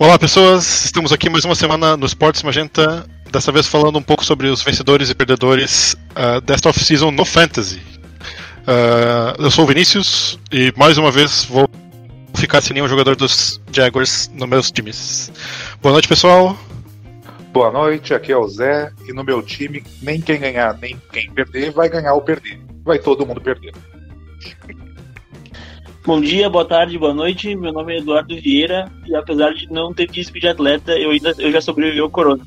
Olá pessoas, estamos aqui mais uma semana no Sports Magenta, dessa vez falando um pouco sobre os vencedores e perdedores uh, desta off-season no Fantasy. Uh, eu sou o Vinícius e mais uma vez vou ficar sem nenhum jogador dos Jaguars nos meus times. Boa noite pessoal. Boa noite, aqui é o Zé e no meu time nem quem ganhar nem quem perder vai ganhar ou perder. Vai todo mundo perder. Bom dia, boa tarde, boa noite. Meu nome é Eduardo Vieira e apesar de não ter físico de atleta, eu ainda eu já sobrevivi ao corona.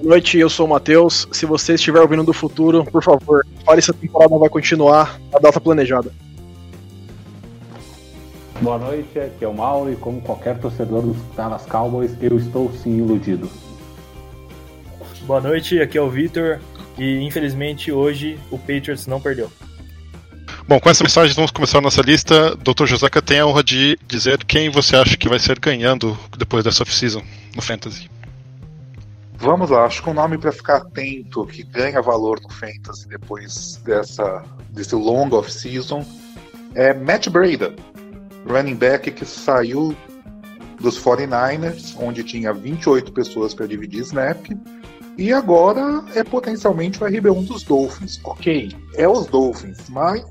Boa noite, eu sou o Matheus. Se você estiver ouvindo do futuro, por favor, fale se a temporada vai continuar a data planejada. Boa noite, aqui é o Mauro e como qualquer torcedor dos Dallas Cowboys, eu estou sim iludido. Boa noite, aqui é o Victor e infelizmente hoje o Patriots não perdeu. Bom, com essa mensagem vamos começar a nossa lista. Dr. Joseca tem a honra de dizer quem você acha que vai ser ganhando depois dessa off-season no Fantasy. Vamos lá, acho que um nome para ficar atento, que ganha valor no Fantasy depois dessa, desse long off-season, é Matt Breda, running back que saiu dos 49ers, onde tinha 28 pessoas para dividir snap, e agora é potencialmente o RB1 dos Dolphins. Ok, é os Dolphins, mas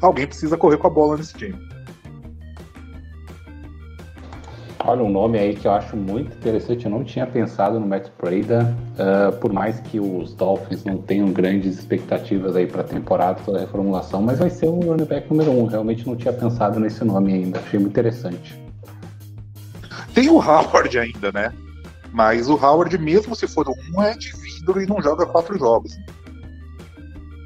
alguém precisa correr com a bola nesse time. Olha, um nome aí que eu acho muito interessante, eu não tinha pensado no Matt Breda, uh, por mais que os Dolphins não tenham grandes expectativas aí para a temporada, toda a reformulação, mas vai ser o running back número um. Realmente não tinha pensado nesse nome ainda, achei muito interessante. Tem o Howard ainda, né? Mas o Howard, mesmo se for um, é de vidro e não joga quatro jogos.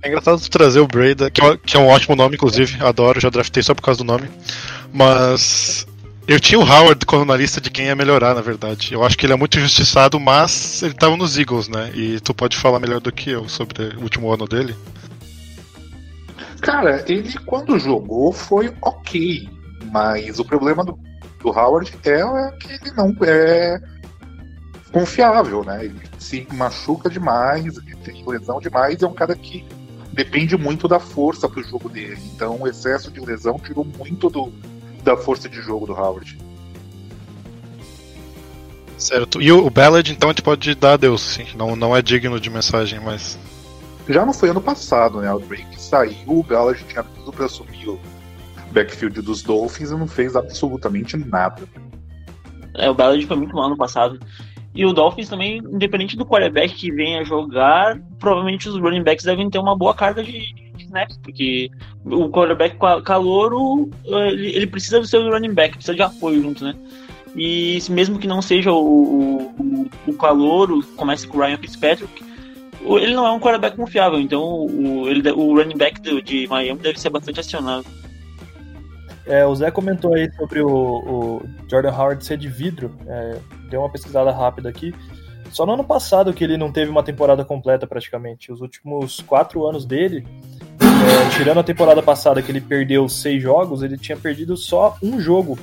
É engraçado trazer o Breda, que é, que é um ótimo nome, inclusive, adoro, já draftei só por causa do nome. Mas eu tinha o Howard quando na lista de quem ia melhorar, na verdade. Eu acho que ele é muito injustiçado, mas ele estava nos Eagles, né? E tu pode falar melhor do que eu sobre o último ano dele. Cara, ele quando jogou foi ok, mas o problema do, do Howard é, é que ele não é confiável, né? Ele se machuca demais, ele tem lesão demais, é um cara que depende muito da força pro jogo dele. Então o excesso de lesão tirou muito do, da força de jogo do Howard. Certo. E o Ballad, então, a gente pode dar adeus, sim. Não, não é digno de mensagem, mas. Já não foi ano passado, né? O Drake saiu, o Ballad tinha tudo para assumir o backfield dos Dolphins e não fez absolutamente nada. É, o Ballad foi muito mal ano passado. E o Dolphins também, independente do quarterback que venha jogar, provavelmente os running backs devem ter uma boa carga de, snaps, porque o quarterback calouro, ele, ele, precisa do seu running back, precisa de apoio junto, né? E mesmo que não seja o, o, o calouro, comece com o Ryan Fitzpatrick, ele não é um quarterback confiável, então o, ele, o running back de Miami deve ser bastante acionado. É, o Zé comentou aí sobre o, o Jordan Howard ser de vidro. É, deu uma pesquisada rápida aqui. Só no ano passado que ele não teve uma temporada completa praticamente. Os últimos quatro anos dele, é, tirando a temporada passada que ele perdeu seis jogos, ele tinha perdido só um jogo.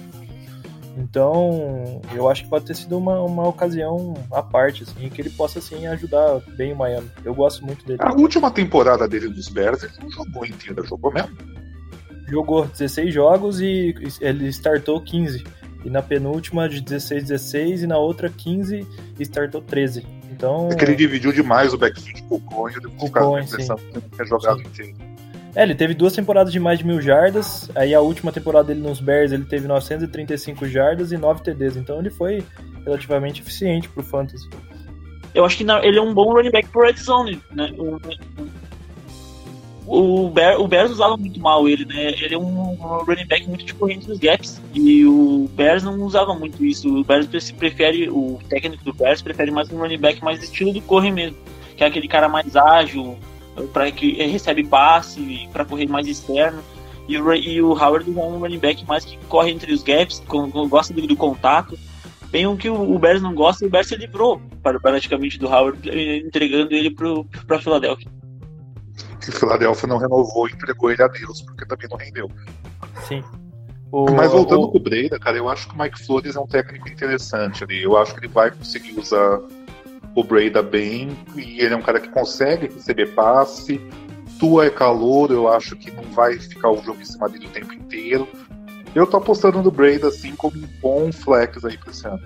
Então, eu acho que pode ter sido uma, uma ocasião à parte, assim, que ele possa assim ajudar bem o Miami. Eu gosto muito dele. A última temporada dele dos Bears, ele não jogou inteira, jogou mesmo? Jogou 16 jogos e ele startou 15. E na penúltima de 16, 16 e na outra 15 e startou 13. Então. É que ele dividiu demais o backfield com o Cohen, ele ficou com a impressão que ele tinha jogado sim. inteiro. É, ele teve duas temporadas de mais de mil jardas, aí a última temporada dele nos Bears ele teve 935 jardas e 9 TDs, então ele foi relativamente eficiente pro Fantasy. Eu acho que ele é um bom running back pro Red Zone, né? O, Bear, o Bears usava muito mal ele, né? Ele é um, running back muito de corrente dos gaps. E o Bears não usava muito isso. O Bears prefere, o técnico do Bears prefere mais um running back mais estilo do corre mesmo. Que é aquele cara mais ágil, para que recebe passe, para correr mais externo. E o, e o Howard é um running back mais que corre entre os gaps, com, com, gosta do, do, contato. Bem o que o, Bears não gosta, e o Bears se livrou praticamente do Howard, entregando ele para a Filadélfia que Philadelphia não renovou e entregou ele a Deus, porque também não rendeu. Sim. O, Mas voltando o... pro Breida, cara, eu acho que o Mike Flores é um técnico interessante ali. Eu acho que ele vai conseguir usar o Breida bem, e ele é um cara que consegue receber passe. Tua é calor, eu acho que não vai ficar o jogo em cima dele o tempo inteiro. Eu tô apostando no Brady assim como um bom flex aí pra esse ano.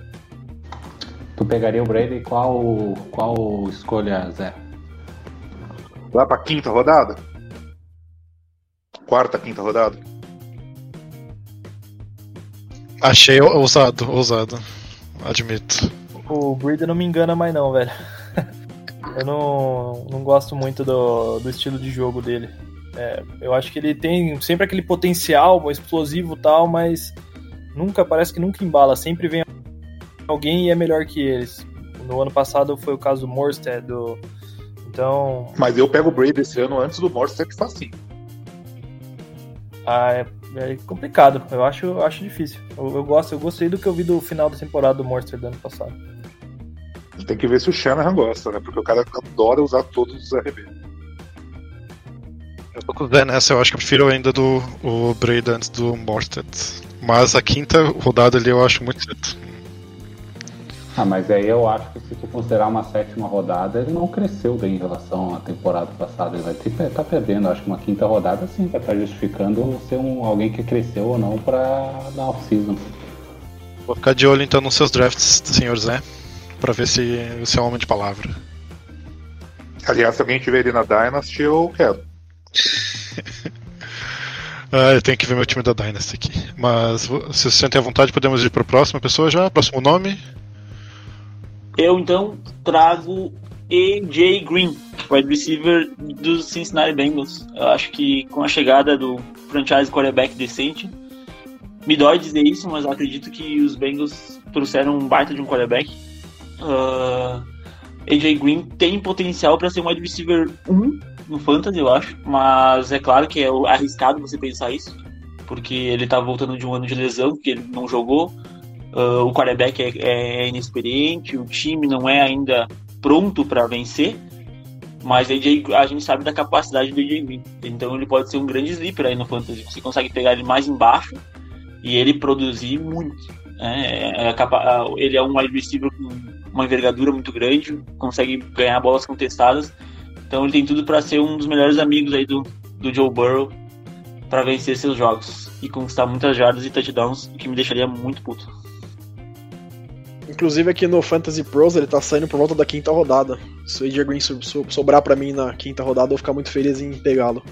Tu pegaria o Brady qual, qual escolha, Zé? Lá pra quinta rodada? Quarta, quinta rodada? Achei ousado, ousado. Admito. O Brady não me engana mais não, velho. Eu não, não gosto muito do, do estilo de jogo dele. É, eu acho que ele tem sempre aquele potencial explosivo e tal, mas nunca, parece que nunca embala. Sempre vem alguém e é melhor que eles. No ano passado foi o caso do Morstead, do... então... Mas eu pego o Brady esse ano antes do Morstead facinho. Ah, é, é, complicado. Eu acho, eu acho difícil. Eu, eu, gosto, eu gostei do que eu vi do final da temporada do Morstead do ano passado. Tem que ver se o Shanahan gosta, né? Porque o cara adora usar todos os RB. Eu tô com o Zé nessa, eu acho que eu prefiro ainda do o Braid antes do Morstead. Mas a quinta rodada ali eu acho muito cedo. Ah, mas aí eu acho que se tu considerar uma sétima rodada, ele não cresceu bem em relação à temporada passada. Ele vai estar tá perdendo. Acho que uma quinta rodada sim vai estar tá justificando ser um, alguém que cresceu ou não para dar off-season. Vou ficar de olho então nos seus drafts, senhor Zé, para ver se você é um homem de palavra. Aliás, se alguém tiver ele na Dynasty, eu quero. ah, eu tenho que ver meu time da Dynasty aqui. Mas se você sentem à vontade, podemos ir para a próxima pessoa já. Próximo nome. Eu então trago AJ Green, wide receiver dos Cincinnati Bengals. Eu acho que com a chegada do franchise quarterback decente, me dói dizer isso, mas acredito que os Bengals trouxeram um baita de um quarterback. Uh, ah, AJ Green tem potencial para ser um wide receiver 1 no Fantasy, eu acho, mas é claro que é arriscado você pensar isso, porque ele tá voltando de um ano de lesão, que ele não jogou. Uh, o quarterback é, é, inexperiente, o time não é ainda pronto para vencer, mas a gente sabe da capacidade do Green. Então ele pode ser um grande sleeper aí no Fantasy. Você consegue pegar ele mais embaixo e ele produzir muito. Né? É, é, ele é um wide com uma envergadura muito grande, consegue ganhar bolas contestadas. Então ele tem tudo para ser um dos melhores amigos aí do, do Joe Burrow para vencer seus jogos e conquistar muitas jardas e touchdowns, o que me deixaria muito puto. Inclusive aqui no Fantasy Pros ele tá saindo por volta da quinta rodada. Se o AJ Green so so sobrar para mim na quinta rodada, eu vou ficar muito feliz em pegá-lo.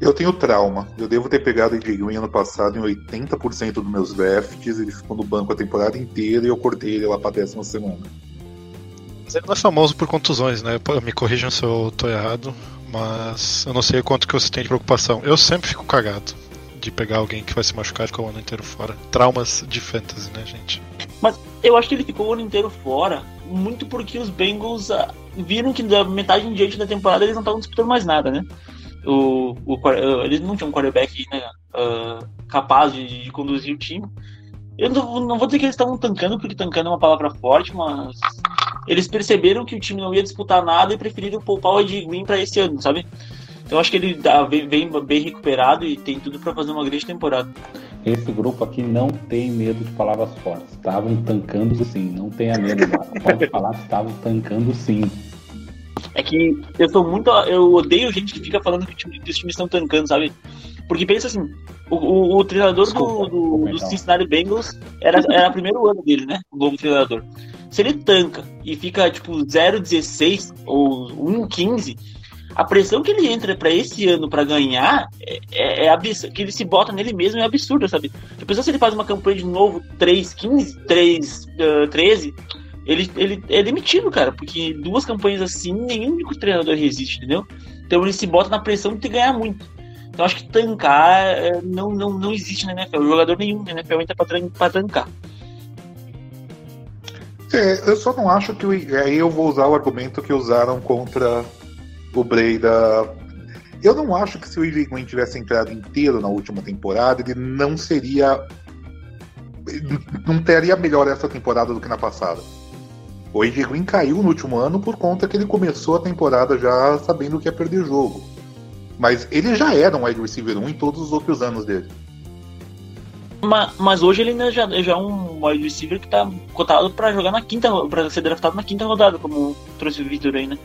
Eu tenho trauma. Eu devo ter pegado o AJ Green ano passado em 80% dos meus drafts. Ele ficou no banco a temporada inteira e eu cortei ele lá pra décima semana. Mas ele não é famoso por contusões, né? Me corrijam se eu tô errado, mas eu não sei o quanto que você tem de preocupação. Eu sempre fico cagado de pegar alguém que vai se machucar e ficar o ano inteiro fora. Traumas de fantasy, né, gente? Mas eu acho que ele ficou o ano inteiro fora, muito porque os Bengals uh, viram que da metade em diante da temporada eles não estavam disputando mais nada, né? O, o, uh, eles não tinham um quarterback né, uh, capaz de, de, conduzir o time. Eu não, não vou dizer que eles estavam tancando, porque tancando é uma palavra forte, mas eles perceberam que o time não ia disputar nada e preferiram poupar o Ed Green para esse ano, sabe? Então acho que ele vem, vem bem recuperado e tem tudo para fazer uma grande temporada. Esse grupo aqui não tem medo de palavras fortes. Estavam tancando sim, não tenha medo, Pode falar que estavam tancando sim. É que eu sou muito. Eu odeio gente que fica falando que, time, que os times estão tancando, sabe? Porque pensa assim, o, o, o treinador desculpa, do, do, do Cincinnati Bengals era, era o primeiro ano dele, né? O novo treinador. Se ele tanca e fica tipo 0,16 ou 1,15 a pressão que ele entra para esse ano para ganhar é, é, é que ele se bota nele mesmo é absurda, sabe? A pessoa se ele faz uma campanha de novo 3-15, 3-13, ele, ele é demitido, cara, porque duas campanhas assim, nenhum único treinador resiste, entendeu? Então ele se bota na pressão de ganhar muito. Então acho que tancar é, não, não, não existe na NFL. Jogador nenhum na NFL entra pra, tancar. É, eu só não acho que. Aí eu vou usar o argumento que usaram contra o Breida. Eu não acho que se o Ivy Green tivesse entrado inteiro na última temporada, ele não seria. Não teria melhor essa temporada do que na passada. O AJ Green caiu no último ano por conta que ele começou a temporada já sabendo que ia perder jogo. Mas ele já era um wide receiver 1 em todos os outros anos dele. Mas, mas hoje ele já, já é um wide receiver que tá cotado para jogar na quinta, para ser draftado na quinta rodada, como trouxe o Victor aí, né?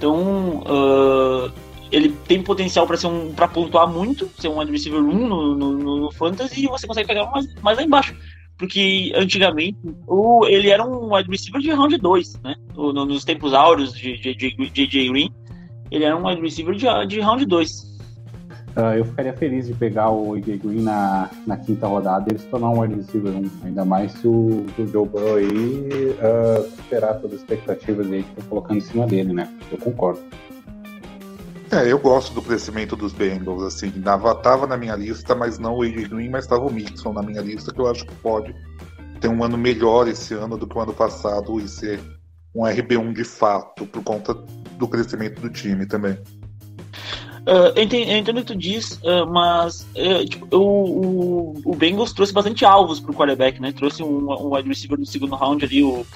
Então, uh, ele tem potencial para ser um para pontuar muito, ser um receiver 1 no, no, no fantasy e você consegue pegar mais, mais lá embaixo. Porque antigamente o, ele era um receiver de round 2, né? No, nos tempos áureos de J.J. Green, ele era um receiver de, de round 2. Uh, eu ficaria feliz de pegar o AJ Green na, na quinta rodada e ele se tornar um wide receiver 1. Ainda mais se o, o Joe Burrow aí uh, superar todas as expectativas aí que estão colocando em cima dele, né? Eu concordo. É, eu gosto do crescimento dos Bengals, assim, tava, tava na minha lista, mas não o AJ Green, mas estava o Mixon na minha lista, que eu acho que pode ter um ano melhor esse ano do que o ano passado e ser um RB1 de fato, por conta do crescimento do time também. Uh, eu, entendo, eu, entendo, o que tu diz, uh, mas uh, tipo, o, o, o Bengals trouxe bastante alvos pro quarterback, né? Trouxe um, um wide receiver no segundo round ali, o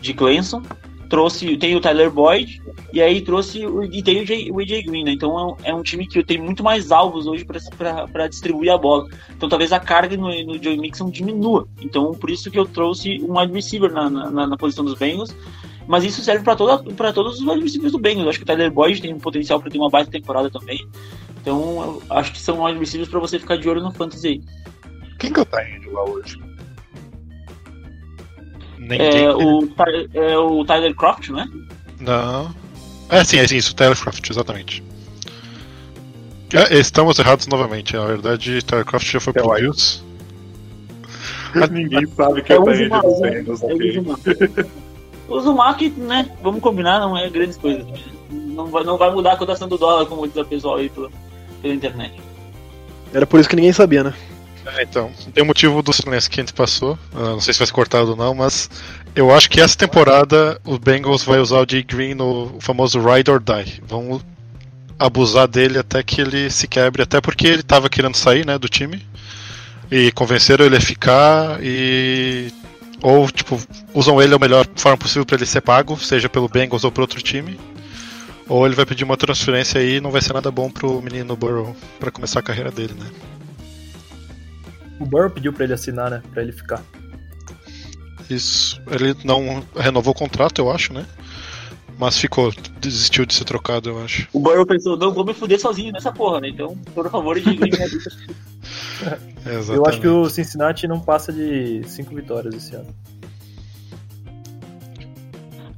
de Clemson. Trouxe, tem o Tyler Boyd, e aí trouxe e tem o, J, o AJ Green, né? Então é, é, um time que tem muito mais alvos hoje para distribuir a bola. Então talvez a carga no, no Joe Mixon diminua. Então por isso que eu trouxe um wide receiver na, na, na posição dos Bengals mas isso serve para todos os receivers do Bengals. Eu acho que o Tyler Boyd tem um potencial para ter uma baita temporada também. Então, acho que são receivers para você ficar de olho no fantasy aí. Quem que é o Tyler lá hoje? É o, é o Tyler Croft, não é? Não. É sim, é sim, isso, Tyler Croft, exatamente. É, estamos errados novamente. Na verdade, Tyler Croft já foi pro Bills. Ninguém sabe que é, o Tyler. É o Zumak, né? Vamos combinar, não é grandes coisas. Não vai, não vai mudar a cotação do dólar, como diz o pessoal aí pela, pela internet. Era por isso que ninguém sabia, né? É, então, tem o motivo do silêncio que a gente passou. Uh, não sei se vai ser cortado ou não, mas eu acho que essa temporada o Bengals vai usar o Jay Green no famoso Ride or Die. Vão abusar dele até que ele se quebre, até porque ele estava querendo sair né, do time. E convenceram ele a ficar e ou, tipo, usam ele da melhor forma possível para ele ser pago, seja pelo Bengals ou por outro time. Ou ele vai pedir uma transferência aí e não vai ser nada bom pro menino Burrow para começar a carreira dele, né? O Burrow pediu para ele assinar, né? Pra ele ficar. Isso. Ele não renovou o contrato, eu acho, né? Mas ficou, desistiu de ser trocado, eu acho. O Burrow pensou, não vou me fuder sozinho nessa porra, né? Então, por favor, de minha é, eu acho que o Cincinnati não passa de 5 vitórias esse ano.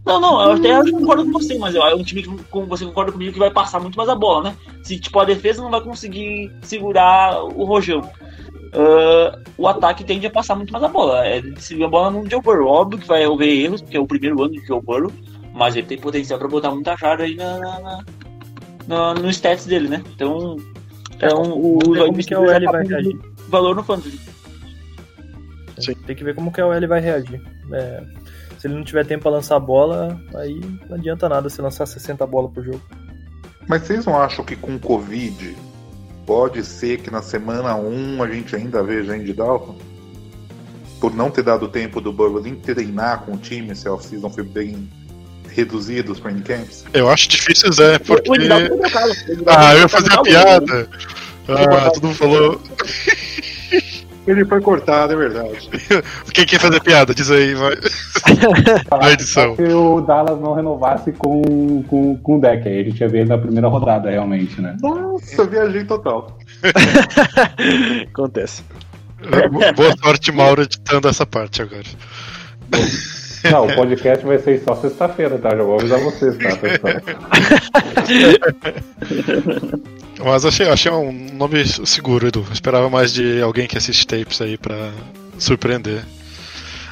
Não, não, eu até concordo com você, mas é um time que você concorda comigo que vai passar muito mais a bola, né? Se tipo, a defesa não vai conseguir segurar o rojão. Uh, o ataque tende a passar muito mais a bola. É decidir a bola no Joe Burrow. Óbvio que vai haver erros, porque é o primeiro ano de Joe Burrow, mas ele tem potencial para botar muita jarda aí na, na, na, no stats dele, né? Então, então, o, o como que o L vai reagir. Valor no fantasy. Sim. Tem que ver como que o L vai reagir. É, se ele não tiver tempo para lançar a bola, aí não adianta nada se lançar 60 bolas por jogo. Mas vocês não acham que com o Covid pode ser que na semana 1 a gente ainda veja Andy Dalton? Por não ter dado tempo do Burrow nem treinar com o time, se a off-season foi bem reduzido os training camps? Eu acho difícil, Zé, porque... Ah, eu ia fazer a piada. Ah, todo mundo falou... Ele foi cortado, é verdade. Quem quer fazer piada? Diz aí, vai. Na edição. Se o Dallas não renovasse com, com, com o deck, aí a gente ia ver na primeira rodada, realmente, né? Nossa, viajei total. Acontece. Boa sorte, Mauro, editando essa parte agora. Não, o podcast vai ser só sexta-feira, tá? Já vou avisar vocês, tá, pessoal? Mas achei, achei um nome seguro, Edu. Esperava mais de alguém que assiste tapes aí pra surpreender.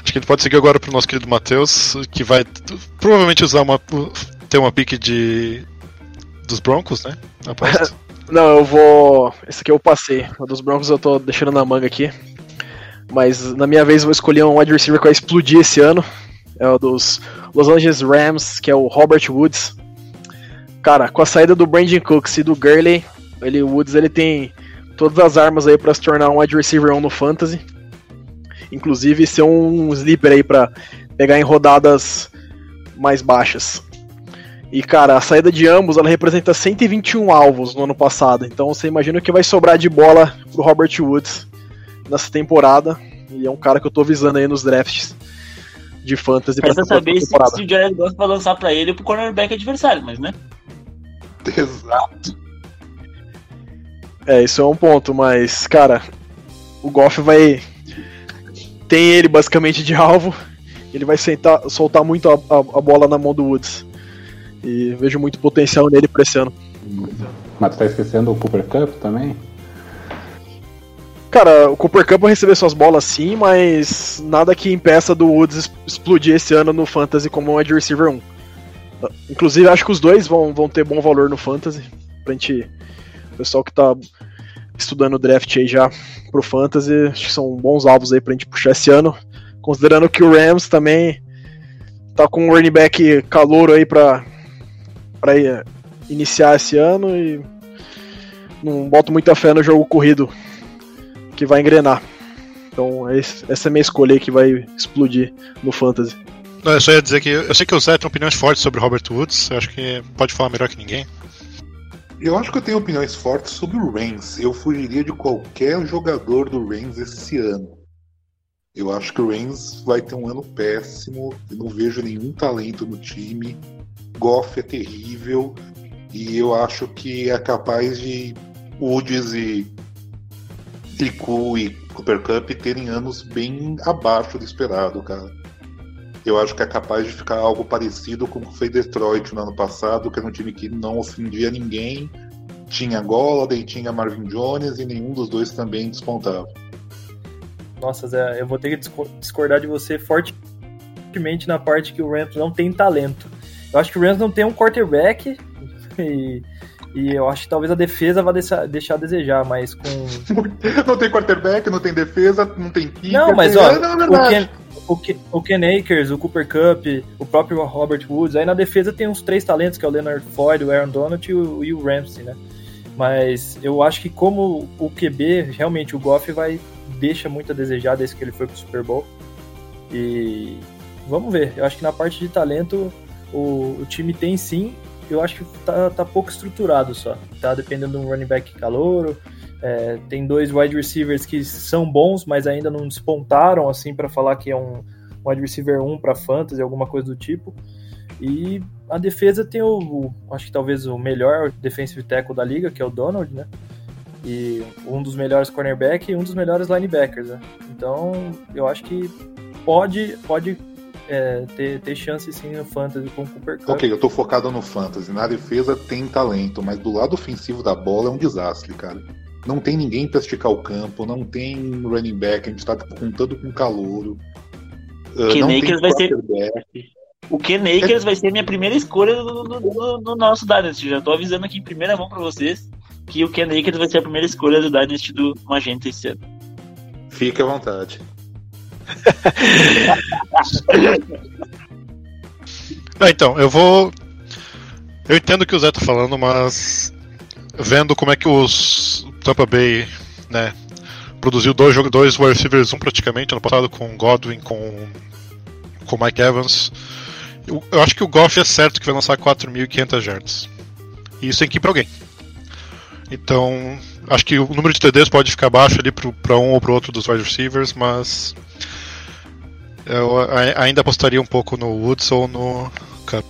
Acho que ele pode seguir agora pro nosso querido Matheus, que vai provavelmente usar uma. ter uma pique de. dos Broncos, né? Aposto. Não, eu vou. Esse aqui eu passei. O dos Broncos eu tô deixando na manga aqui. Mas na minha vez eu vou escolher um wide receiver que vai explodir esse ano é o dos Los Angeles Rams, que é o Robert Woods. Cara, com a saída do Brandon Cooks e do Gurley, ele, o Woods ele tem todas as armas aí para se tornar um wide receiver 1 no fantasy. Inclusive ser um sleeper aí para pegar em rodadas mais baixas. E cara, a saída de ambos ela representa 121 alvos no ano passado. Então você imagina o que vai sobrar de bola pro Robert Woods nessa temporada. E é um cara que eu tô visando aí nos drafts de fantasy pra saber se, se o Jared Goff vai lançar pra ele ou pro cornerback adversário, mas né? Exato. É, isso é um ponto, mas, cara, o Goff vai. Tem ele basicamente de alvo. Ele vai sentar, soltar muito a, a, a bola na mão do Woods. E vejo muito potencial nele pra esse ano. Mas tu tá esquecendo o Cooper Cup também? Cara, o Cooper Cup vai receber suas bolas sim, mas nada que impeça do Woods explodir esse ano no Fantasy como um receiver 1. Inclusive, acho que os dois vão, vão ter bom valor no Fantasy. Pra gente. O pessoal que tá estudando o draft aí já pro Fantasy, acho que são bons alvos aí pra gente puxar esse ano. Considerando que o Rams também tá com um running back calouro aí pra, pra iniciar esse ano e não boto muita fé no jogo corrido que vai engrenar. Então essa é a minha escolha aí que vai explodir no Fantasy. Não, eu só ia dizer que eu sei que o Zé tem opiniões fortes sobre Robert Woods, eu acho que pode falar melhor que ninguém. Eu acho que eu tenho opiniões fortes sobre o Reigns. Eu fugiria de qualquer jogador do Reigns esse ano. Eu acho que o Reigns vai ter um ano péssimo. Eu não vejo nenhum talento no time. Goff é terrível. E eu acho que é capaz de Woods e Tricu e Cooper Cup terem anos bem abaixo do esperado, cara. Eu acho que é capaz de ficar algo parecido com o que foi Detroit no ano passado, que era um time que não ofendia ninguém, tinha Golladay, tinha Marvin Jones e nenhum dos dois também despontava. Nossa, Zé, eu vou ter que discordar de você fortemente na parte que o Rams não tem talento. Eu acho que o Rams não tem um quarterback e e eu acho que talvez a defesa vá deixar, deixar a desejar, mas com. não tem quarterback, não tem defesa, não tem pica. Não, mas tem... ó, é, não, o, Ken, o, Ken, o Ken Akers, o Cooper Cup, o próprio Robert Woods, aí na defesa tem uns três talentos, que é o Leonard Floyd, o Aaron Donald e o, e o Ramsey, né? Mas eu acho que como o QB, realmente o Goff vai deixa muito a desejar desde que ele foi pro Super Bowl. E vamos ver. Eu acho que na parte de talento o, o time tem sim eu acho que tá, tá pouco estruturado só. Tá dependendo de um running back calouro. É, tem dois wide receivers que são bons, mas ainda não despontaram assim para falar que é um wide receiver 1 para fantasy, alguma coisa do tipo. E a defesa tem o, o, acho que talvez o melhor defensive tackle da liga, que é o Donald, né? E um dos melhores cornerback e um dos melhores linebackers, né? Então, eu acho que pode pode é, ter, ter chance sim no Fantasy com o Cooper Cup. Ok, eu tô focado no Fantasy. Na defesa tem talento, mas do lado ofensivo da bola é um desastre, cara. Não tem ninguém para esticar o campo, não tem running back, a gente tá contando com calouro. Uh, Ken Akers vai ser. O Ken Akers é... vai ser minha primeira escolha do, do, do, do nosso Dynasty. Já tô avisando aqui em primeira mão para vocês que o Ken Akers vai ser a primeira escolha do Dynasty do Magenta esse ano. Fique à vontade. Ah, então, eu vou. Eu entendo o que o Zé tá falando, mas vendo como é que os Tampa Bay, né, produziu dois jogadores wide receivers um praticamente ano passado com Godwin, com com Mike Evans. Eu, eu acho que o Goff é certo que vai lançar 4.500 yards. E isso tem que ir para alguém. Então, acho que o número de TDs pode ficar baixo ali para um ou para outro dos wide receivers, mas eu ainda apostaria um pouco no Woods ou no Cup.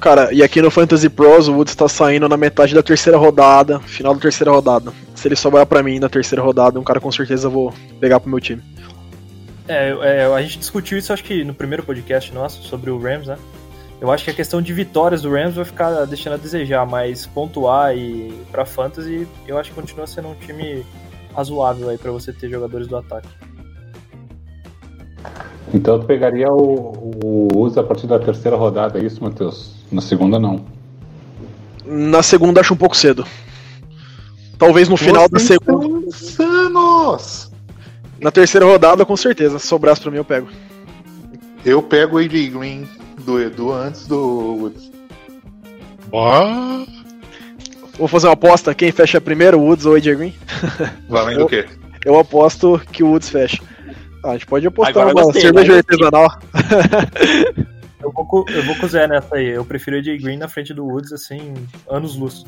Cara, e aqui no Fantasy Pros o Woods tá saindo na metade da terceira rodada, final da terceira rodada. Se ele sobrar para mim na terceira rodada, um cara com certeza eu vou pegar pro meu time. É, é, a gente discutiu isso acho que no primeiro podcast nosso sobre o Rams, né? Eu acho que a questão de vitórias do Rams vai ficar deixando a desejar, mas pontuar e para fantasy, eu acho que continua sendo um time razoável aí para você ter jogadores do ataque. Então tu pegaria o, o uso a partir da terceira rodada, é isso, Matheus? Na segunda não. Na segunda acho um pouco cedo. Talvez no final da segunda. Insanos! Na terceira rodada, com certeza. Se sobrasse pra mim, eu pego. Eu pego o AJ Green do Edu antes do Woods. Oh. Vou fazer uma aposta: quem fecha primeiro, o Woods ou o AJ Green? Valendo o quê? Eu aposto que o Woods fecha. Ah, a gente pode apostar Agora uma cerveja artesanal. eu, vou, eu vou com o Zé nessa aí. Eu prefiro AJ Green na frente do Woods, assim, anos luz.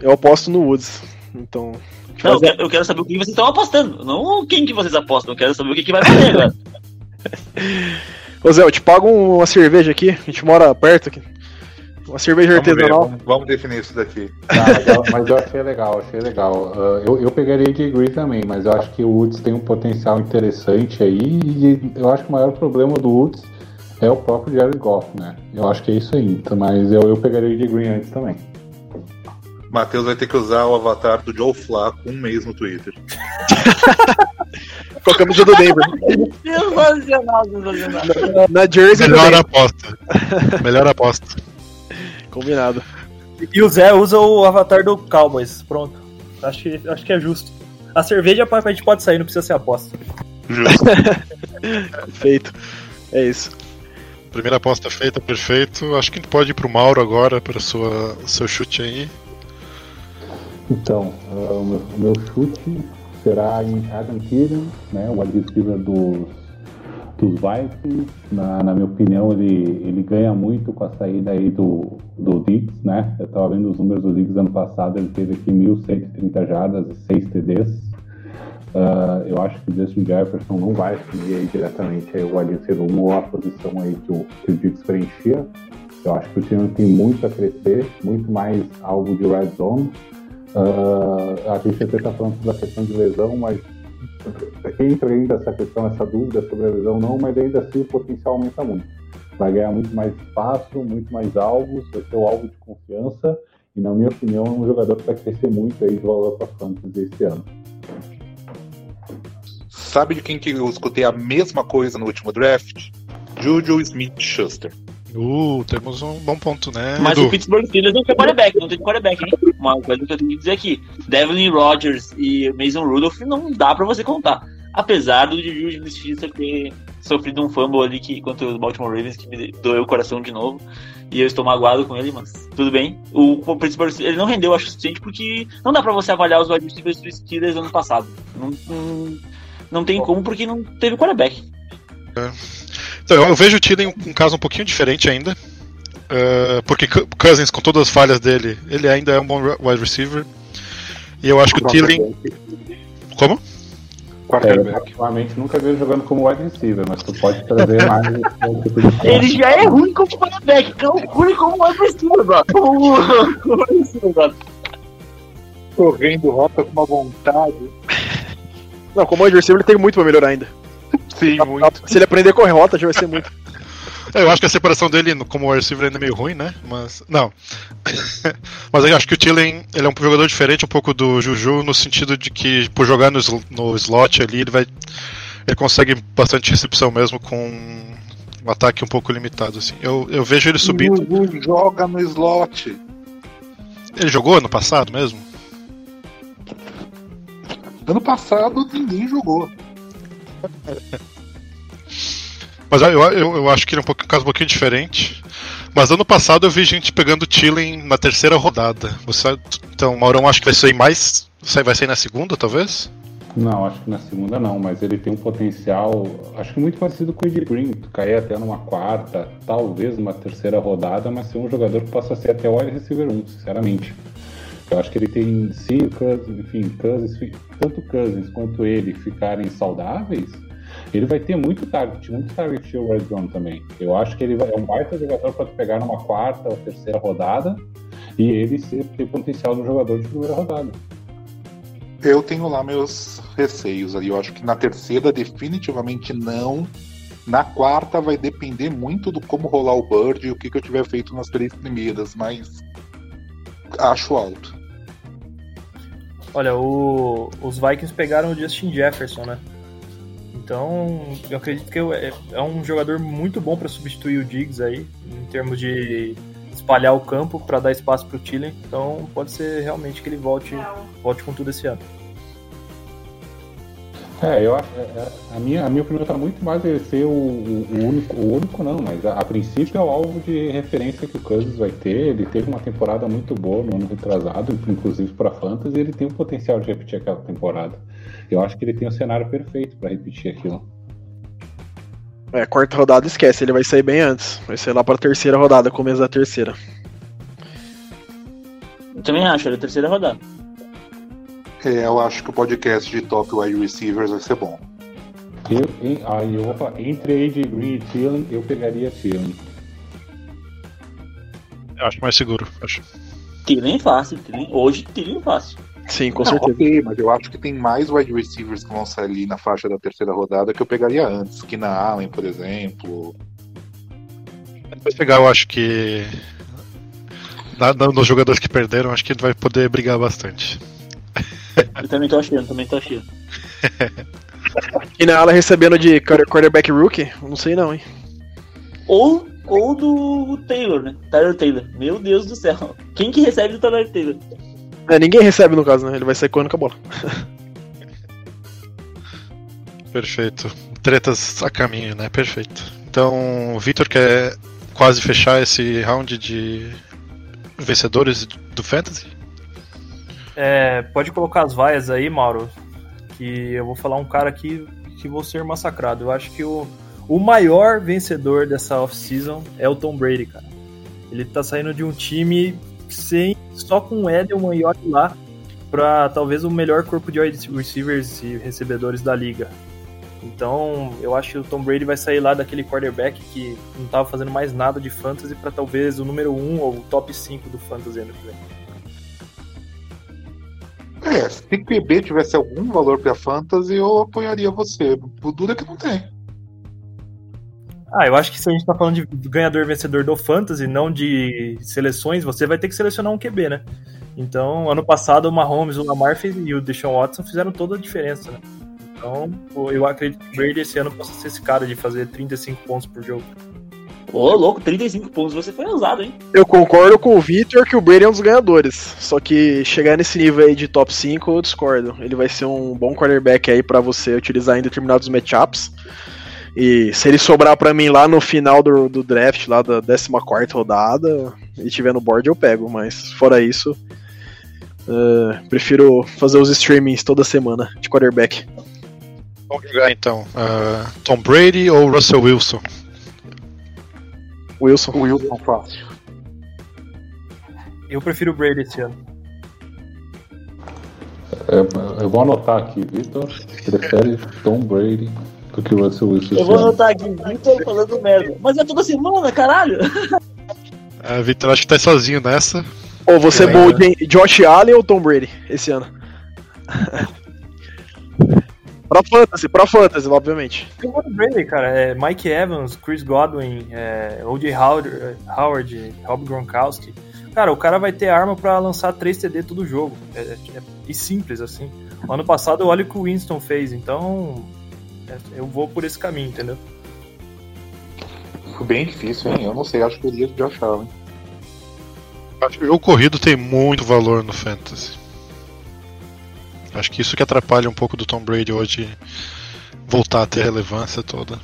Eu aposto no Woods. Então. Não, eu, eu quero saber o que vocês estão apostando. Não quem que vocês apostam. Eu quero saber o que, que vai valer agora. Ô Zé, eu te pago uma cerveja aqui. A gente mora perto aqui. Uma cerveja Vamos, ver, artesanal. vamos, vamos definir isso daqui. Ah, mas, eu, mas eu achei legal, achei legal. Ah, eu, eu pegaria de Green também, mas eu acho que o Woods tem um potencial interessante aí. E eu acho que o maior problema do Woods é o próprio Jared Goff, né? Eu acho que é isso aí. Então, mas eu, eu pegaria de Green antes também. Matheus vai ter que usar o avatar do Joe Flacco um mês no Twitter. Com a camisa do Denver. Sensacional, sensacional. Na Jersey Melhor aposta. Melhor aposta. Combinado. E o Zé usa o avatar do Cowboys. Pronto. Acho que, acho que é justo. A cerveja a gente pode sair, não precisa ser aposta. Justo. Feito. É isso. Primeira aposta feita, perfeito. Acho que a gente pode ir pro Mauro agora para sua seu chute aí. Então, ah, o meu, o meu chute será em Adam Thielen, né, o receiver dos, dos Vikings. Na, na minha opinião, ele, ele ganha muito com a saída aí do, do Diggs, né? Eu estava vendo os números do Diggs ano passado, ele teve aqui 1.130 jardas e 6 TDs. Ah, eu acho que o Justin Jefferson não vai assumir aí diretamente aí o receiver 1 ou a posição aí que o, que o Diggs preenchia. Eu acho que o time tem muito a crescer, muito mais algo de red zone. Ah, a gente até está falando sobre a questão de lesão, mas entra ainda essa questão, essa dúvida sobre a lesão, não, mas ainda assim o potencial aumenta muito. Vai ganhar muito mais espaço, muito mais alvos, vai ser o alvo de confiança, e na minha opinião é um jogador que vai crescer muito aí de valor para fantasy esse ano. Sabe de quem que eu escutei a mesma coisa no último draft? Juju Smith-Schuster. Uh, temos um bom ponto, né? Mas Edu? o Pittsburgh Steelers não tem quarterback, não tem quarterback, hein? Uma coisa que eu tenho que dizer aqui. Devlin Rodgers e Mason Rudolph não dá pra você contar. Apesar do Juju Smith-Schuster ter sofrido um fumble ali que, contra os Baltimore Ravens que me doeu o coração de novo. E eu estou magoado com ele, mas tudo bem. O, o Steelers, ele não rendeu, acho, o suficiente porque não dá pra você avaliar os wide receivers dos Steelers ano passado. Não, não, não tem como porque não teve quarterback. Então, eu vejo o Thielen um, um caso um pouquinho diferente ainda. eh, porque Cousins, com todas as falhas dele, ele ainda é um bom wide receiver. E eu acho que o Thielen. Como? É, eu Quarterback. particularmente nunca vi ele jogando como wide receiver, mas tu pode trazer mais tipo de Ele já é ruim como quarterback, calcule como wide receiver. Como wide receiver. Correndo rota com uma vontade. Não, como wide receiver ele tem muito pra melhorar ainda. Sim, muito. Se ele aprender a correr rota, já vai ser muito. É, Eu acho que a separação dele como receiver ainda é meio ruim, né? Mas. Não. Mas eu acho que o Thielen ele é um jogador diferente um pouco do Juju, no sentido de que, por jogar no, no slot ali, ele vai. Ele consegue bastante recepção mesmo com um ataque um pouco limitado. Assim. Eu, eu vejo ele subindo. Juju joga no slot. Ele jogou ano passado mesmo? Ano passado ninguém jogou. Mas eu, eu, eu acho que ele é um, pouco, um caso um pouquinho diferente. Mas ano passado eu vi gente pegando Thielen na terceira rodada. Você, então, Maurão, acho que vai sair mais. Vai sair na segunda, talvez? Não, acho que na segunda não, mas ele tem um potencial, acho que muito parecido com o Ed Green, cair até numa quarta, talvez numa terceira rodada, mas ser um jogador que possa ser até wide receiver 1, sinceramente. Eu acho que ele tem, se o Cousins, enfim, Cousins, tanto Cousins quanto ele ficarem saudáveis, ele vai ter muito target, muito target o Red Zone também. Eu acho que ele vai- é um baita jogador para pegar numa quarta ou terceira rodada e ele ser, ter potencial no jogador de primeira rodada. Eu tenho lá meus receios ali. Eu acho que na terceira, definitivamente não. Na quarta, vai depender muito do como rolar o Bird e o que, que eu tiver feito nas três primeiras, mas acho alto. Olha, o- os Vikings pegaram o Justin Jefferson, né? Então, eu acredito que é, é um jogador muito bom para substituir o Diggs aí, em termos de espalhar o campo para dar espaço para o Thielen. Então, pode ser realmente que ele volte, volte com tudo esse ano. É, eu acho. é, é, A minha, a minha opinião está muito mais em ser o, o- o único, o único não, mas a, a princípio é o alvo de referência que o Cousins vai ter. Ele teve uma temporada muito boa no ano retrasado, inclusive para Fantasy, e ele tem o potencial de repetir aquela temporada. Eu acho que ele tem o cenário perfeito para repetir aquilo. É, quarta rodada esquece, ele vai sair bem antes. Vai ser lá pra terceira rodada, começo da terceira. Eu também acho, era a terceira rodada. É, eu acho que o podcast de top wide receivers vai ser bom. Eu, em, aí falar, entre AJ Green e Thielen, eu pegaria Thielen. Eu acho mais seguro. Acho. Thielen fácil. Thielen, hoje Thielen fácil. Sim, com Não, certeza. ok, mas eu acho que tem mais wide receivers que vão sair ali na faixa da terceira rodada que eu pegaria antes. Que na Allen, por exemplo. Vai pegar, eu acho que. na- na- nos jogadores que perderam, acho que ele vai poder brigar bastante. Eu também tô achando, também tô achando. E na ala recebendo de quarter- quarterback rookie? Não sei não, hein? Ou, ou do Taylor, né? Tyler Taylor. Meu Deus do céu. Quem que recebe do Tyler Taylor? É, ninguém recebe no caso, né? Ele vai sair correndo com a bola. Perfeito. Tretas a caminho, né? Perfeito. Então, o Vitor quer quase fechar esse round de vencedores do Fantasy? É, pode colocar as vaias aí, Mauro, que eu vou falar um cara aqui que vou ser massacrado. Eu acho que o, o maior vencedor dessa off-season é o Tom Brady, cara. Ele tá saindo de um time sem só com o Edelman e Ott lá para talvez o melhor corpo de receivers e recebedores da liga. Então, eu acho que o Tom Brady vai sair lá daquele quarterback que não tava fazendo mais nada de fantasy para talvez o número 1 ou o top 5 do fantasy ano que vem. É, se QB tivesse algum valor pra fantasy, eu apoiaria você. O duro é que não tem. Ah, eu acho que se a gente tá falando de ganhador vencedor do Fantasy, não de seleções, você vai ter que selecionar um QB, né? Então, ano passado, o Mahomes, o Lamar e o Deshaun Watson fizeram toda a diferença, né? Então, eu acredito que o Brady esse ano possa ser esse cara de fazer 35 pontos por jogo. Ô, louco, 35 pontos. Você foi ousado, hein? Eu concordo com o Victor que o Brady é um dos ganhadores. Só que chegar nesse nível aí de top 5, eu discordo. Ele vai ser um bom quarterback aí pra você utilizar em determinados matchups. E se ele sobrar pra mim lá no final do, do draft, lá da 14 rodada, e tiver no board, eu pego. Mas fora isso, eh, prefiro fazer os streamings toda semana de quarterback. Vamos jogar então. ah, Tom Brady ou Russell Wilson? Wilson. Wilson fácil. Eu prefiro o Brady esse ano. Eu, eu vou anotar aqui, Vitor. Prefere Tom Brady do que o Russell Wilson. Eu vou anotar aqui, Vitor falando merda. Mas é toda semana, caralho. Ah, Vitor, acho que tá sozinho nessa. Ou você é de Josh Allen ou Tom Brady esse ano? pra fantasy, pra fantasy, obviamente. Eu vou no Brady, cara. É Mike Evans, Chris Godwin, é, O.J. Howard, Howard, Rob Gronkowski. Cara, o cara vai ter arma pra lançar 3 TD todo jogo. É, é- é- e simples, assim. Ano passado, olha o que o Winston fez, então... é, eu vou por esse caminho, entendeu? Foi bem difícil, hein? Eu não sei, acho que eu iria de Josh Allen. Acho que o jogo corrido tem muito valor no Fantasy. Acho que isso que atrapalha um pouco do Tom Brady hoje voltar a ter relevância toda.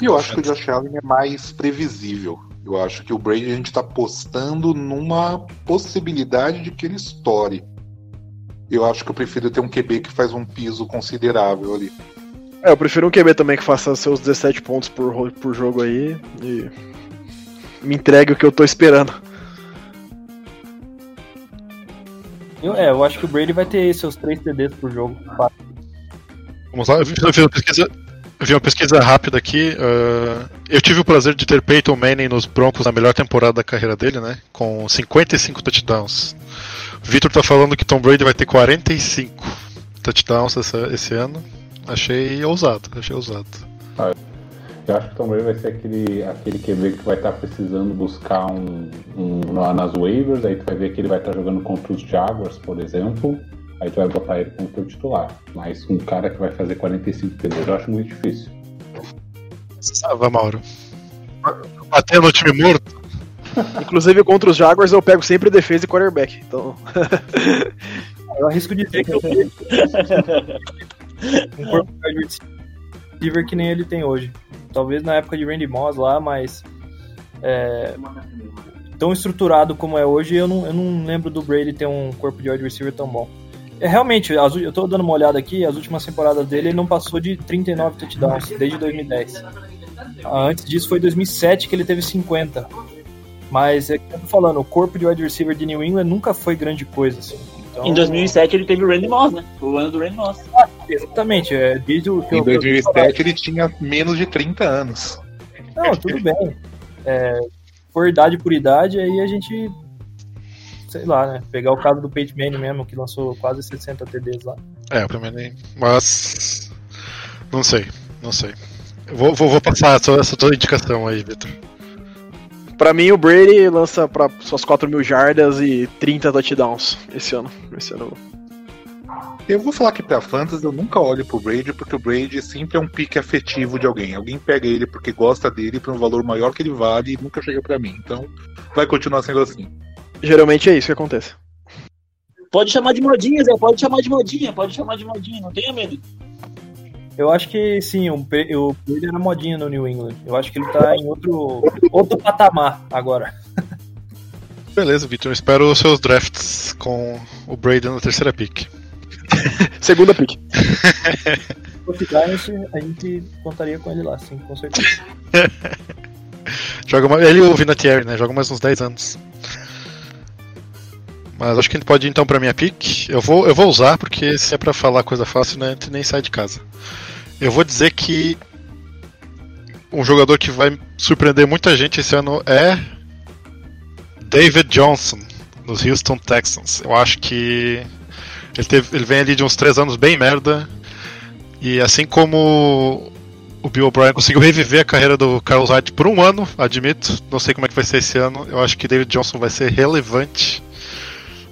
E eu acho que o Josh Allen é mais previsível. Eu acho que o Brady a gente tá apostando numa possibilidade de que ele estoure. Eu acho que eu prefiro ter um QB que faz um piso considerável ali. É, eu prefiro um QB também que faça seus 17 pontos por, por jogo aí e me entregue o que eu tô esperando. Eu, é, eu acho que o Brady vai ter seus 3 TDs por jogo. Vamos lá, eu vi uma pesquisa, eu vi uma pesquisa rápida aqui. ah, eu tive o prazer de ter Peyton Manning nos Broncos na melhor temporada da carreira dele, né? Com 55 touchdowns. O Victor tá falando que Tom Brady vai ter 45 touchdowns essa- esse ano. Achei ousado, achei ousado. Eu acho que o Tom Brady vai ser aquele, aquele QB que vai estar precisando buscar um, um na- nas waivers, aí tu vai ver que ele vai estar jogando contra os Jaguars, por exemplo, aí tu vai botar ele como teu titular. Mas um cara que vai fazer 45 TDs, eu acho muito difícil. Salva, Mauro. Bater no time morto? Inclusive contra os Jaguars eu pego sempre defesa e quarterback. Então, Eu arrisco dizer que eu um corpo de receiver que nem ele tem hoje. Talvez na época de Randy Moss lá, mas é, tão estruturado como é hoje, eu não, eu não lembro do Brady ter um corpo de wide receiver tão bom. É, realmente, eu tô dando uma olhada aqui, as últimas temporadas dele, ele não passou de 39 touchdowns desde 2010. Ah, Antes disso foi 2007 que ele teve 50. Mas é que eu tô falando, o corpo de wide receiver de New England nunca foi grande coisa. Assim. Então, Em 2007 ele teve o Randy Moss, né? Foi o ano do Randy Moss. Exatamente, é, desde o que Em eu- 2007 ele tinha menos de 30 anos. Não, tudo bem. É, for idade por idade, aí a gente. Sei lá, né? Pegar o caso do Peyton Manning mesmo, que lançou quase 60 TDs lá. É, pra mim nem. Mas. Não sei, não sei. Eu vou, vou, vou passar essa, essa tua indicação aí, Vitor. Pra mim, o Brady lança pra suas 4 mil jardas e 30 touchdowns esse ano. Esse ano. Eu vou falar que pra Fantasy eu nunca olho pro Brady, porque o Brady sempre é um pique afetivo de alguém. Alguém pega ele porque gosta dele por um valor maior que ele vale e nunca chega pra mim. Então vai continuar sendo assim. Geralmente é isso que acontece. Pode chamar de modinha, Zé. Pode chamar de modinha, pode chamar de modinha, não tenha medo. Eu acho que sim, o Brady era modinha no New England. Eu acho que ele tá em outro, outro patamar agora. Beleza, Vitor. Eu espero os seus drafts com o Brady na terceira pick. Segunda pick. Se fosse Dynasty, a gente contaria com ele lá, sim, com certeza. Joga mais, ele e o Vinatieri, né? Joga mais uns 10 anos. Mas acho que a gente pode ir então pra minha pick. Eu vou, eu vou usar, porque se é pra falar coisa fácil, né, a gente nem sai de casa. Eu vou dizer que um jogador que vai surpreender muita gente esse ano é David Johnson, nos Houston Texans. Eu acho que ele, teve, ele vem ali de uns 3 anos bem merda. E assim como o Bill O'Brien conseguiu reviver a carreira do Carlos Hyde por um ano, admito. Não sei como é que vai ser esse ano. Eu acho que David Johnson vai ser relevante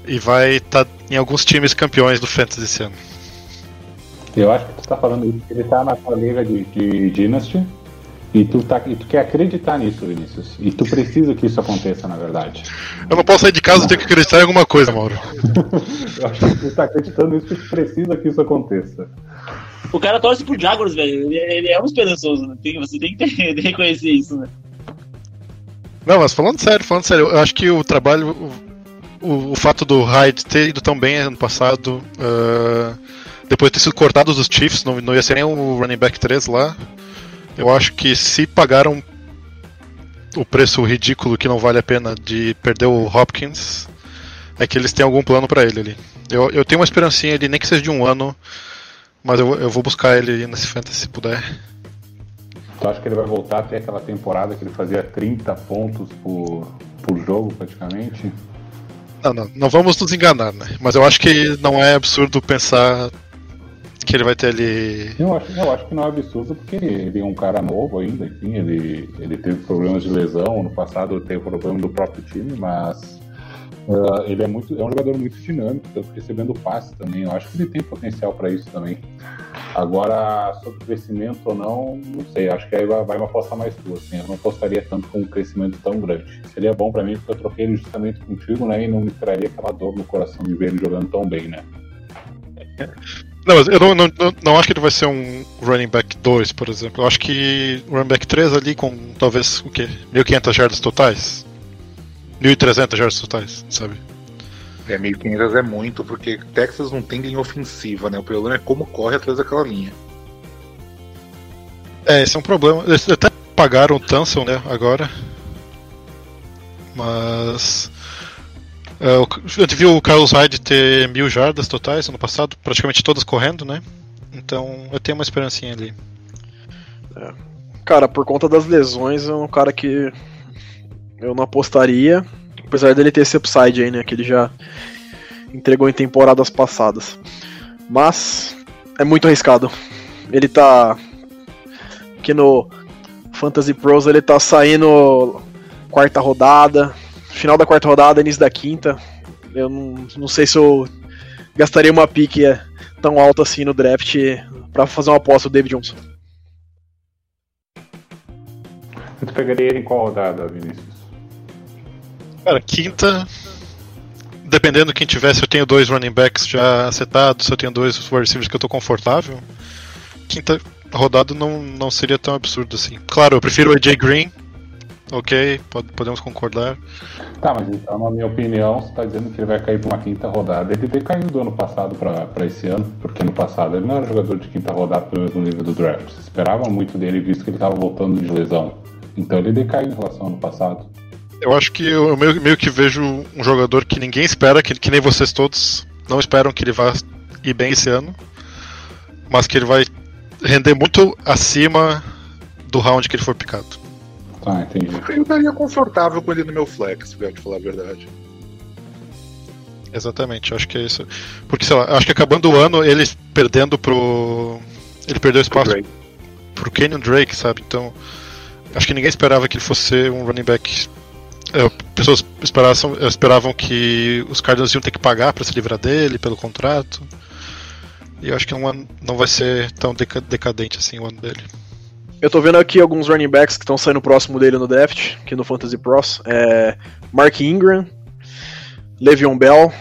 e vai estar em alguns times campeões do Fantasy esse ano. Eu acho que tu tá falando isso, ele tá na tua liga de, de Dynasty e tu, tá, e tu quer acreditar nisso, Vinícius. E tu precisa que isso aconteça, na verdade. Eu não posso sair de casa, eu tenho que acreditar em alguma coisa, Mauro. Eu acho que tu tá acreditando nisso tu precisa que isso aconteça. O cara torce pro Jaguars, velho. Ele, ele é um esperançoso, né? Tem- você tem que ter- reconhecer isso, né? Não, mas falando sério, falando sério, eu acho que o trabalho. O, o, fato do Hyde ter ido tão bem ano passado, ah, depois de ter sido cortado dos Chiefs, não, não ia ser nem o running back 3 lá. Eu acho que se pagaram o preço ridículo que não vale a pena de perder o Hopkins, é que eles têm algum plano pra ele ali. Eu, eu tenho uma esperancinha ali, nem que seja de um ano, mas eu, eu vou buscar ele nesse fantasy se puder. Tu acha que ele vai voltar até aquela temporada que ele fazia 30 pontos por, por jogo, praticamente? Não, não, não vamos nos enganar, né? Mas eu acho que não é absurdo pensar que ele vai ter ali. Eu acho, eu acho que não é absurdo, porque ele é um cara novo ainda, enfim, ele, ele teve problemas de lesão, no passado teve problema do próprio time, mas ah, ele é, muito, é um jogador muito dinâmico, tanto recebendo passe também. Eu acho que ele tem potencial para isso também. Agora, sobre crescimento ou não, não sei. Acho que aí vai, vai uma aposta mais tua. Assim, eu não apostaria tanto com um crescimento tão grande. Seria bom para mim, porque eu troquei ele justamente contigo, né? E não me traria aquela dor no coração de ver ele jogando tão bem, né? Não, mas eu não, não, não- acho que ele vai ser um running back 2, por exemplo. Eu acho que running back 3 ali com talvez o quê? 1.500 jardas totais? 1.300 jardas totais, sabe? É, 1500 é muito, porque Texas não tem linha ofensiva, né? O problema é como corre atrás daquela linha. É, esse é um problema. Eles até pagaram o Tunsil, né, agora. Mas. é, o- a gente viu o Carlos Hyde ter mil jardas totais ano passado, praticamente todas correndo, né? Então eu tenho uma esperancinha ali. Cara, por conta das lesões, é um cara que eu não apostaria. Apesar dele ter esse upside aí, né? Que ele já entregou em temporadas passadas. Mas é muito arriscado. Ele tá. Aqui no Fantasy Pros ele tá saindo quarta rodada. Final da quarta rodada, início da quinta. Eu não, não sei se eu gastaria uma pique é, tão alta assim no draft pra fazer uma aposta do David Johnson. Tu pegaria ele em qual rodada, Vinícius? Cara, quinta. Dependendo de quem tivesse, eu tenho dois running backs já setados, eu tenho dois wide receivers que eu tô confortável. Quinta rodada não, não seria tão absurdo assim. Claro, eu prefiro o AJ Green. Ok, pode- podemos concordar. Tá, mas então, na minha opinião, você tá dizendo que ele vai cair pra uma quinta rodada. Ele ter caído do ano passado pra esse ano, porque no passado ele não era jogador de quinta rodada pelo mesmo nível do draft. Se esperava muito dele, visto que ele tava voltando de lesão. Então ele decaiu em relação ao ano passado. Eu acho que eu meio, meio que vejo um jogador que ninguém espera, que, que nem vocês todos não esperam que ele vá ir bem esse ano, mas que ele vai render muito acima do round que ele for picado. Tá, entendi. Eu estaria confortável com ele no meu flex, se eu te falar a verdade. Exatamente, acho que é isso. Porque, sei lá, acho que acabando o ano, ele perdendo pro. Ele perdeu espaço Drake. pro Kenyon Drake, sabe? Então, acho que ninguém esperava que ele fosse um running back. É, pessoas esperavam, esperavam que os Cardinals iam ter que pagar para se livrar dele pelo contrato. E eu acho que um ano não vai ser tão deca- decadente assim o ano dele. Eu tô vendo aqui alguns running backs que estão saindo próximo dele no draft, aqui no Fantasy Pros. É Mark Ingram, Le'Veon Bell.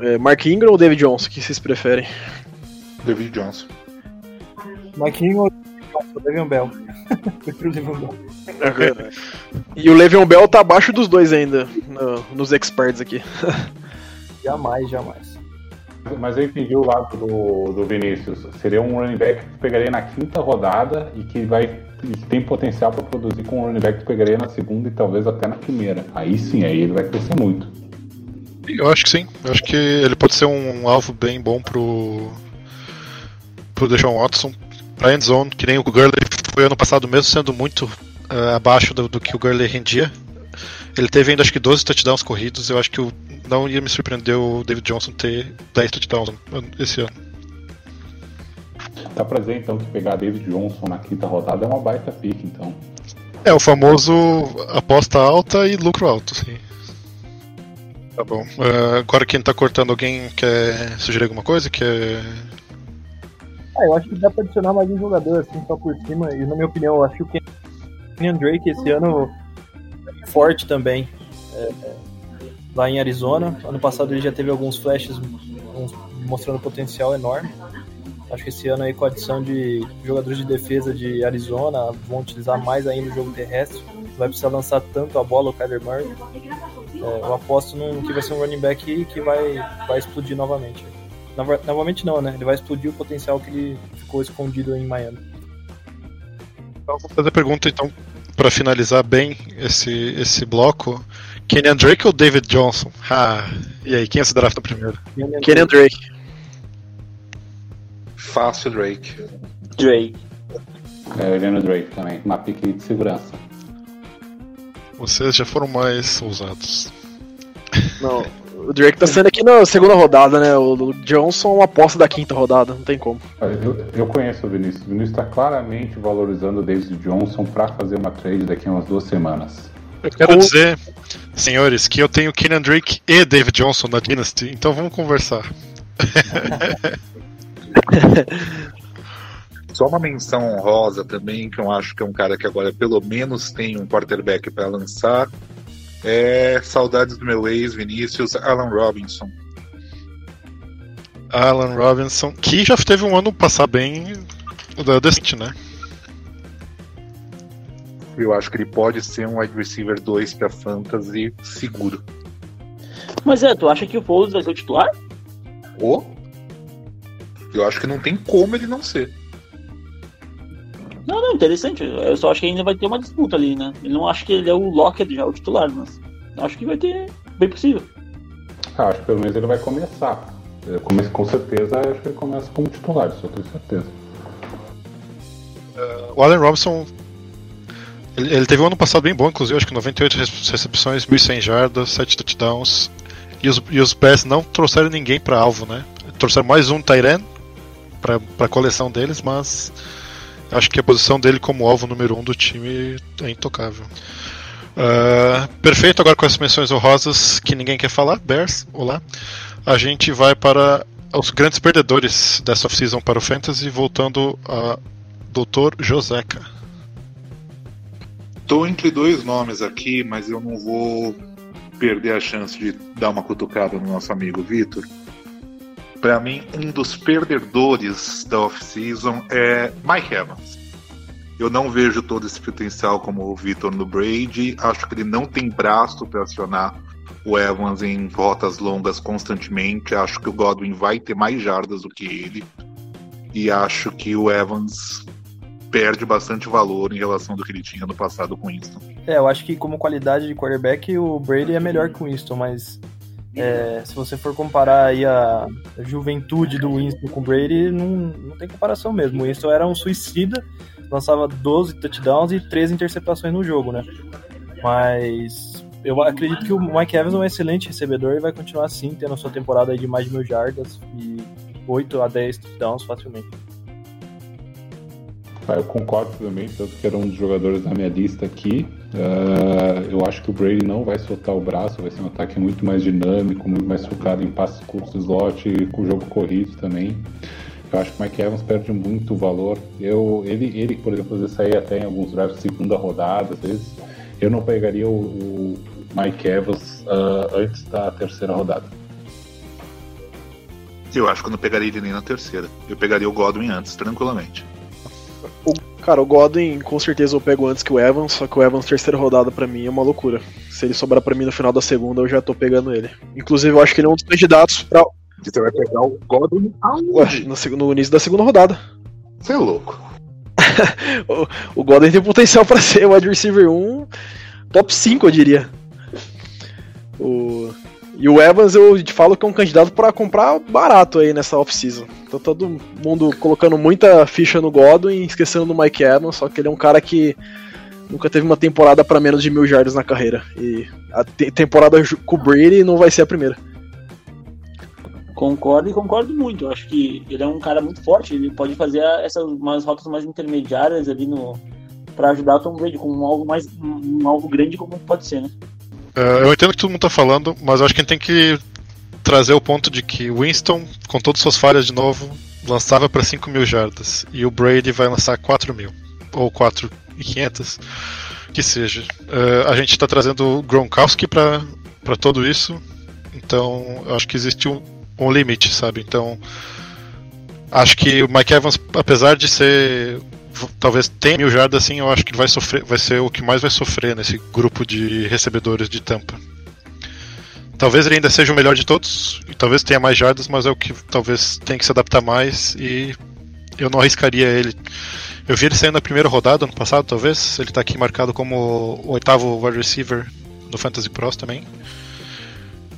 É Mark Ingram ou David Johnson? O que vocês preferem? David Johnson. Mike Ingram ou Le'Veon Bell? Prefiro o Le'Veon Bell. E o Le'Veon Bell tá abaixo dos dois ainda, no- nos experts aqui. Jamais, jamais. Mas eu entendi o lado do, do Vinícius. Seria um running back que tu pegaria na quinta rodada e que vai e que tem potencial para produzir com um running back que tu pegaria na segunda e talvez até na primeira. Aí sim, aí ele vai crescer muito. Eu acho que sim. Eu acho que ele pode ser um alvo bem bom pro. pro Deshaun Watson. Pra end zone, que nem o Gurley foi ano passado, mesmo sendo muito eh, abaixo do, do que o Gurley rendia. Ele teve ainda acho que 12 touchdowns corridos. Eu acho que o- não ia me surpreender o David Johnson ter 10 touchdowns esse ano. Dá pra dizer então que pegar David Johnson na quinta rodada é uma baita pick, então. É o famoso aposta alta e lucro alto, sim. Tá bom. Eh, agora quem tá cortando, alguém quer sugerir alguma coisa? Quer. Ah, eu acho que dá pra adicionar mais um jogador assim só por cima. E na minha opinião, eu acho que o Kenyon Drake esse ano é forte também. É, é, lá em Arizona. Ano passado ele já teve alguns flashes mostrando potencial enorme. Acho que esse ano aí com a adição de jogadores de defesa de Arizona vão utilizar mais ainda o jogo terrestre. Não vai precisar lançar tanto a bola o Kyler Murray. É, eu aposto num, que vai ser um running back que vai, vai explodir novamente. Nova- Novamente não, né? Ele vai explodir o potencial que ele ficou escondido em Miami. Então, vou fazer a pergunta então para finalizar bem esse, esse bloco. Kenyan Drake ou David Johnson? Ah, e aí, quem se drafta primeiro? Kenyon Drake. Fácil Drake. Drake. É, eu no Drake também, uma pick de segurança. Vocês já foram mais ousados. Não, o Drake tá saindo aqui na segunda rodada, né? O Johnson uma aposta da quinta rodada, não tem como. Eu, eu conheço o Vinícius. O Vinícius está claramente valorizando o David Johnson para fazer uma trade daqui a umas duas semanas. Eu quero dizer, senhores, que eu tenho Kenyan Drake e David Johnson na Dynasty, então vamos conversar. Só uma menção honrosa também, que eu acho que é um cara que agora pelo menos tem um quarterback para lançar. É saudades do meu ex, Vinícius, Alan Robinson. Alan Robinson, que já teve um ano passado bem da- decente, né? Eu acho que ele pode ser um wide receiver 2 para fantasy seguro. Mas é, tu acha que o Foles vai ser o titular? Ou eu acho que não tem como ele não ser. Não, não, interessante. Eu só acho que ainda vai ter uma disputa ali, né? Eu não acho que ele é o Lockett já, o titular, mas acho que vai ter bem possível. Ah, acho que pelo menos ele vai começar. Eu come- Com certeza, acho que ele começa como titular, isso eu tenho certeza. O Allen Robinson. Ele, ele teve um ano passado bem bom, inclusive, acho que 98 rece- recepções, 1.100 jardas, 7 touchdowns. E os, e os Bears não trouxeram ninguém para alvo, né? Trouxeram mais um Tyren para a coleção deles, mas acho que a posição dele como alvo número 1 um do time é intocável. Ah, perfeito, agora com as menções honrosas que ninguém quer falar, Bears, olá. A gente vai para os grandes perdedores dessa off-season para o Fantasy, voltando a Dr. Joseca. Tô entre dois nomes aqui, mas eu não vou perder a chance de dar uma cutucada no nosso amigo Vitor. Para mim, um dos perdedores da off-season é Mike Evans. Eu não vejo todo esse potencial como o Vitor no Brady. Acho que ele não tem braço para acionar o Evans em rotas longas constantemente. Acho que o Godwin vai ter mais jardas do que ele. E acho que o Evans perde bastante valor em relação do que ele tinha no passado com Winston. É, eu acho que como qualidade de quarterback, o Brady é melhor que o Winston, mas é, se você for comparar aí a juventude do Winston com o Brady, não, não tem comparação mesmo. O Winston era um suicida, lançava 12 touchdowns e 13 interceptações no jogo, né? Mas eu acredito que o Mike Evans é um excelente recebedor e vai continuar assim, tendo a sua temporada de mais de mil jardas e 8 a 10 touchdowns facilmente. Ah, eu concordo também, tanto que era um dos jogadores da minha lista aqui. Uh, eu acho que o Brady não vai soltar o braço, vai ser um ataque muito mais dinâmico, muito mais focado em passes curtos slot com o jogo corrido também. Eu acho que o Mike Evans perde muito valor. Eu, ele, ele, por exemplo, às vezes até em alguns drafts segunda rodada, às vezes. Eu não pegaria o, o Mike Evans uh, antes da terceira rodada. Eu acho que eu não pegaria ele nem na terceira. Eu pegaria o Godwin antes, tranquilamente. Cara, o Godwin com certeza eu pego antes que o Evans, só que o Evans terceira rodada para mim é uma loucura. Se ele sobrar para mim no final da segunda, eu já tô pegando ele. Inclusive, eu acho que ele é um dos candidatos para Você vai pegar o Godwin aonde? No, no início da segunda rodada. Você é louco. o, o Godwin tem potencial para ser o wide receiver 1 top 5, eu diria. O... E o Evans eu te falo que é um candidato para comprar barato aí nessa off-season. Então todo mundo colocando muita ficha no Godwin, esquecendo do Mike Evans, só que ele é um cara que nunca teve uma temporada para menos de mil jardas na carreira. E a te temporada com o Brady não vai ser a primeira. Concordo e concordo muito. Eu acho que ele é um cara muito forte. Ele pode fazer essas umas rotas mais intermediárias ali no para ajudar o Tom Brady com alvo mais um alvo grande como pode ser, né? Uh, eu entendo que todo mundo tá falando, mas eu acho que a gente tem que trazer o ponto de que Winston, com todas suas falhas de novo, lançava para 5 mil jardas e o Brady vai lançar 4 mil ou 4.500, que seja. Uh, a gente está trazendo o Gronkowski para tudo isso, então acho que existe um, um limite, sabe? Então acho que o Mike Evans, apesar de ser talvez tenha mil jardas assim, eu acho que vai sofrer, vai ser o que mais vai sofrer nesse grupo de recebedores de tampa. Talvez ele ainda seja o melhor de todos, e talvez tenha mais jardas, mas é o que talvez tenha que se adaptar mais e eu não arriscaria ele. Eu vi ele saindo na primeira rodada ano passado, talvez. Ele está aqui marcado como o oitavo wide receiver no Fantasy Pros também.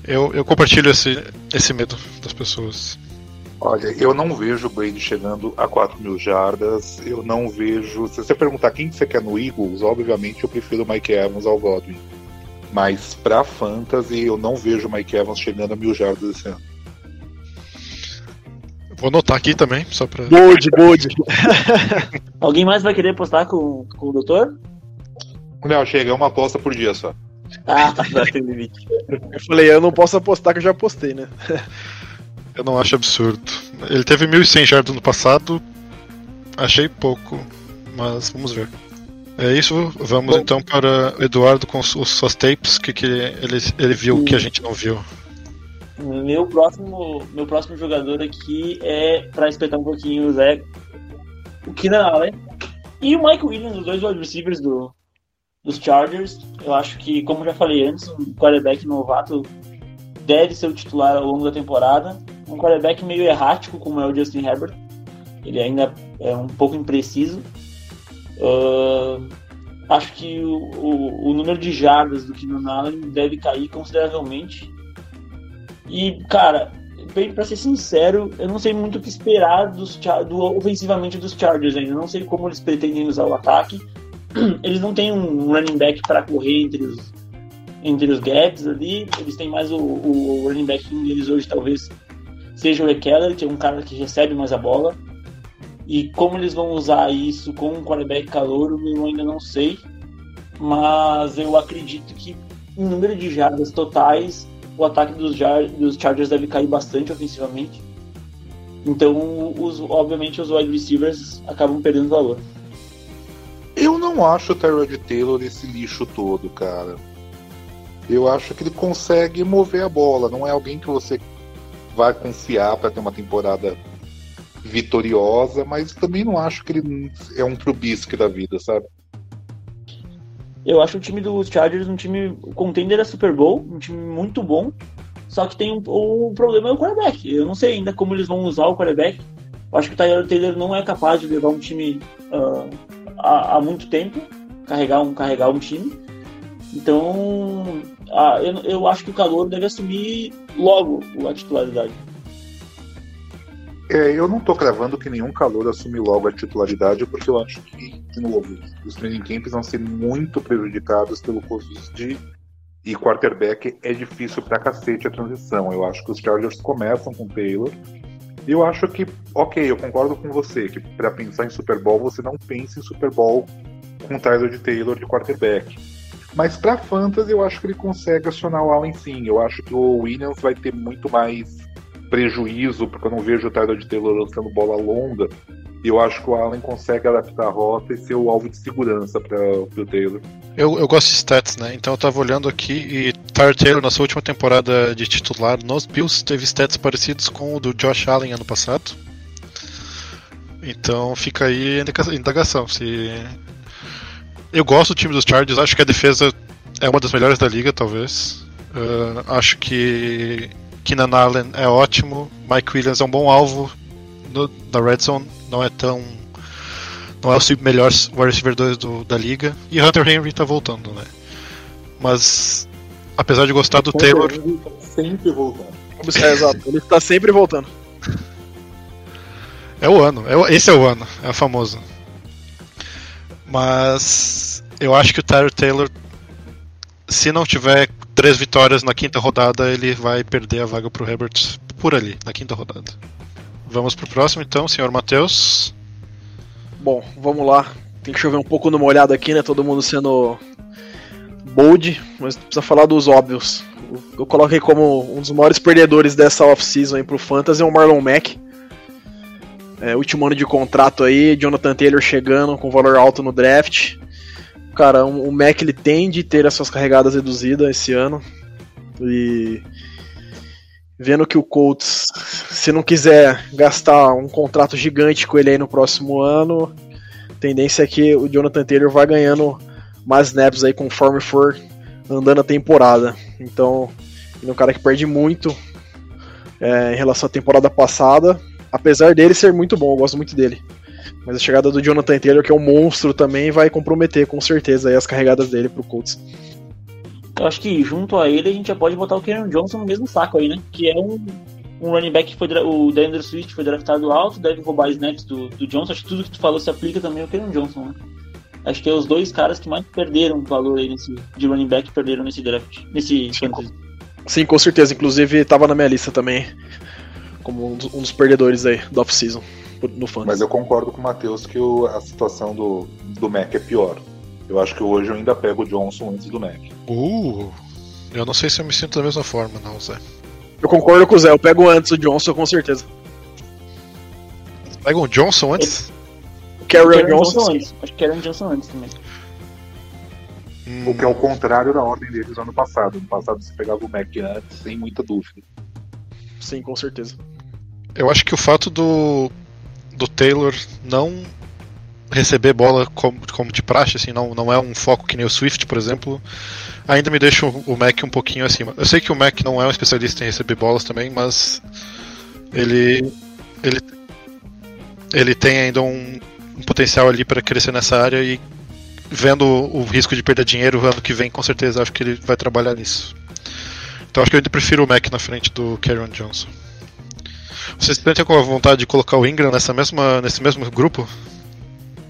Eu, eu compartilho esse, esse medo das pessoas. Olha, eu não vejo o Brady chegando a 4 mil jardas. Eu não vejo. Se você perguntar quem você quer no Eagles, obviamente eu prefiro o Mike Evans ao Godwin. Mas pra Fantasy, eu não vejo o Mike Evans chegando a mil jardas esse ano. Vou anotar aqui também, só pra. Bold, bold. Alguém mais vai querer postar com, com o doutor? Não, chega, é uma aposta por dia só. Ah, tá, tem limite. Eu falei, eu não posso apostar que eu já apostei, né? Eu não acho absurdo. Ele teve 1.100 jardas no passado. Achei pouco, mas vamos ver. É isso, vamos Bom, então para Eduardo com os, suas tapes, que, que ele, ele viu que a gente não viu. Meu próximo, meu próximo jogador aqui é para espetar um pouquinho o Zé, o Keenan Allen e o Mike Williams, os dois wide receivers do, dos Chargers. Eu acho que, como já falei antes, um quarterback novato deve ser o titular ao longo da temporada um quarterback meio errático, como é o Justin Herbert. Ele ainda é um pouco impreciso. Uh, acho que o, o, o, número de jardas do Keenan Allen deve cair consideravelmente. E, cara, bem para ser sincero, eu não sei muito o que esperar dos, do, ofensivamente dos Chargers ainda. Não sei como eles pretendem usar o ataque. Eles não têm um running back para correr entre os, entre os gaps ali. Eles têm mais o, o running back deles hoje, talvez seja o Ekeler, que é um cara que recebe mais a bola. E como eles vão usar isso com um quarterback calor, eu ainda não sei. Mas eu acredito que em número de jardas totais, o ataque dos, dos Chargers deve cair bastante ofensivamente. Então, os, obviamente, os wide receivers acabam perdendo valor. Eu não acho o Tyrod Taylor esse lixo todo, cara. Eu acho que ele consegue mover a bola. Não é alguém que você vai confiar para ter uma temporada vitoriosa, mas também não acho que ele é um Trubisky da vida, sabe? Eu acho o time dos Chargers um time contender a Super Bowl, um time muito bom, só que tem um, o problema é o quarterback. Eu não sei ainda como eles vão usar o quarterback. Eu acho que o Tyler Taylor não é capaz de levar um time uh, há, há, muito tempo, carregar um, carregar um time. Então, ah, eu, eu acho que o calor deve assumir logo a titularidade. É, eu não tô cravando que nenhum calor assume logo a titularidade, porque eu acho que, de novo, os training camps vão ser muito prejudicados pelo Covid e quarterback é difícil pra cacete a transição. Eu acho que os Chargers começam com Taylor. Eu acho que, ok, eu concordo com você, que para pensar em Super Bowl, você não pensa em Super Bowl com Tyler de Taylor de quarterback. Mas para fantasy, eu acho que ele consegue acionar o Allen sim. Eu acho que o Williams vai ter muito mais prejuízo, porque eu não vejo o Tyler de Taylor lançando bola longa. E eu acho que o Allen consegue adaptar a rota e ser o alvo de segurança para o Taylor. Eu, eu gosto de stats, né? Então eu tava olhando aqui e Tyler Taylor, na sua última temporada de titular nos Bills, teve stats parecidos com o do Josh Allen ano passado. Então fica aí a indagação. Se... Eu gosto do time dos Chargers, acho que a defesa é uma das melhores da liga, talvez. Uh, acho que Keenan Allen é ótimo, Mike Williams é um bom alvo no, na Red Zone, não é tão. Não é o melhor wide receiver 2 do, da liga. E Hunter Henry tá voltando, né? Mas, apesar de gostar do Taylor. Ele tá sempre voltando. É, exato, ele tá sempre voltando. É o ano, é, esse é o ano, é o famoso. Mas eu acho que o Tyler Taylor, se não tiver três vitórias na quinta rodada, ele vai perder a vaga pro Herbert por ali, na quinta rodada. Vamos pro próximo então, senhor Matheus. Bom, vamos lá. Tem que chover um pouco numa olhada aqui, né? Todo mundo sendo bold, mas precisa falar dos óbvios. Eu coloquei como um dos maiores perdedores dessa off-season pro Fantasy é o Marlon Mack. É, último ano de contrato aí, Jonathan Taylor chegando com valor alto no draft cara, o Mac ele tende a ter as suas carregadas reduzidas esse ano. E vendo que o Colts, se não quiser gastar um contrato gigante com ele aí no próximo ano, tendência é que o Jonathan Taylor vai ganhando mais snaps aí conforme for andando a temporada. Então, ele é um cara que perde muito é, em relação à temporada passada, apesar dele ser muito bom, eu gosto muito dele. Mas a chegada do Jonathan Taylor, que é um monstro também, vai comprometer com certeza as carregadas dele pro Colts. Eu acho que junto a ele a gente já pode botar o Karen Johnson no mesmo saco aí, né? Que é um, um running back que foi o Daniel Swift foi draftado alto, deve roubar snaps do, do Johnson. Acho que tudo que tu falou se aplica também ao Karen Johnson, né? Acho que é os dois caras que mais perderam valor aí nesse, de running back perderam nesse draft, nesse Sim, com, sim, com certeza. Inclusive estava na minha lista também como um dos, um dos perdedores aí do off-season no fantasy. Mas eu concordo com o Matheus que o, a situação do, do Mac é pior. Eu acho que hoje eu ainda pego o Johnson antes do Mac. Uh, eu não sei se eu me sinto da mesma forma, não, Zé. Eu concordo com o Zé, eu pego antes o Johnson com certeza. Pega o Johnson antes? O Karen Johnson, Johnson antes. Acho que Karen Johnson antes também. Hum. O que é o contrário da ordem deles no ano passado. No passado você pegava o Mac antes, sem muita dúvida. Sim, com certeza. Eu acho que o fato do do Taylor não receber bola como, como de praxe, assim, não, não é um foco que nem o Swift, por exemplo, ainda me deixa o Mac um pouquinho acima. Eu sei que o Mac não é um especialista em receber bolas também, mas ele ele, ele tem ainda um, um potencial ali para crescer nessa área e vendo o risco de perder dinheiro ano que vem, com certeza acho que ele vai trabalhar nisso. Então acho que eu ainda prefiro o Mac na frente do Karen Johnson. Vocês sentem com a vontade de colocar o Ingram nessa mesma, nesse mesmo grupo?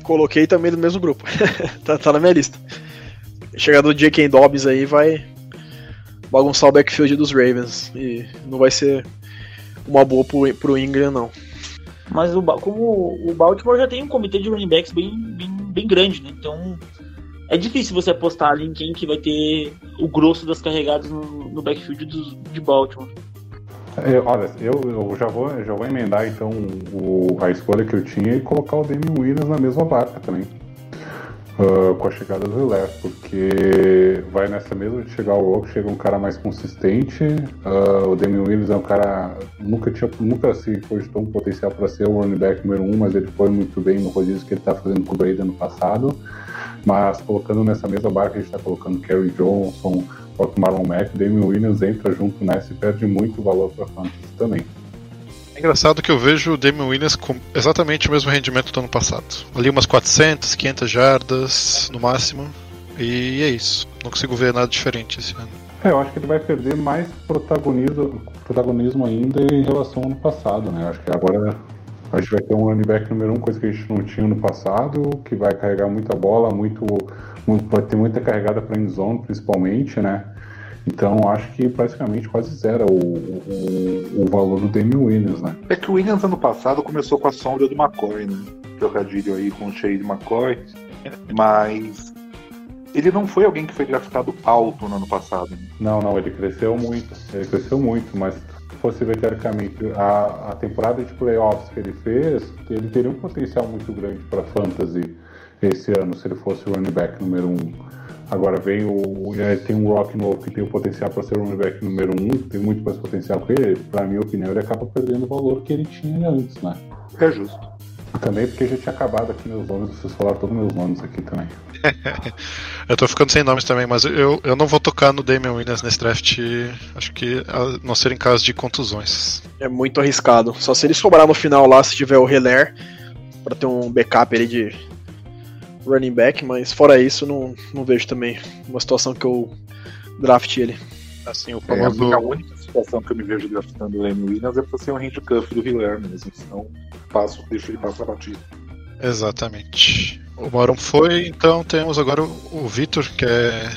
Coloquei também no mesmo grupo. tá, tá, na minha lista. Chegada do J.K. Dobbs aí vai bagunçar o backfield dos Ravens. E não vai ser uma boa pro, pro Ingram, não. Mas o, como o Baltimore já tem um comitê de running backs bem, bem, bem grande, né? Então é difícil você apostar ali em quem que vai ter o grosso das carregadas no, no backfield do, de Baltimore. Eu, olha, eu, eu, já, vou, já vou emendar então o, a escolha que eu tinha e colocar o Damian Williams na mesma barca também. Uh, com a chegada do Hilaire, porque vai nessa mesma de chegar o Rock, chega um cara mais consistente. Uh, o Damian Williams é um cara nunca tinha nunca se cogitou um potencial para ser o running back número um, mas ele foi muito bem no rodízio que ele está fazendo com o Brady ano passado. Mas colocando nessa mesma barca, a gente está colocando Kerry Johnson, o Marlon Mack, Damian Williams entra junto nessa e perde muito valor para fantasy também. É engraçado que eu vejo o Damian Williams com exatamente o mesmo rendimento do ano passado. Ali umas 400, 500 jardas no máximo. E é isso. Não consigo ver nada diferente esse ano. É, eu acho que ele vai perder mais protagonismo, protagonismo ainda em relação ao ano passado, né? Eu acho que agora a gente vai ter um running back número um, coisa que a gente não tinha no passado, que vai carregar muita bola, muito, muito vai ter muita carregada para zone principalmente, né? Então acho que praticamente quase zero o, o, o valor do Damian Williams, né? É que o Williams ano passado começou com a sombra do McCoy, né? Trocadilho aí com o Shade McCoy, mas ele não foi alguém que foi draftado alto no ano passado. Né? Não, não, ele cresceu muito. Ele cresceu muito, mas fosse ver teoricamente a, a temporada de playoffs que ele fez, ele teria um potencial muito grande para fantasy esse ano se ele fosse o running back número um. Agora vem o. Tem um Rock novo que tem o potencial para ser o running back número um, tem muito mais potencial que ele. Para minha opinião, ele acaba perdendo o valor que ele tinha antes, né? É justo. Também porque já tinha acabado aqui meus nomes, vocês falaram todos meus nomes aqui também. eu tô ficando sem nomes também, mas eu, eu não vou tocar no Damian Williams nesse draft, acho que a não ser em caso de contusões. É muito arriscado. Só se ele sobrar no final lá, se tiver o Heller, para ter um backup ali de running back, mas fora isso, não, não vejo também uma situação que eu draft ele. Assim, o famoso... É, a única situação que eu me vejo draftando o Damian Williams é pra ser um handcuff do Hiller mesmo, senão passo, deixo ele passar batido. Exatamente. O Mauro foi, então temos agora o, o Vitor, que é,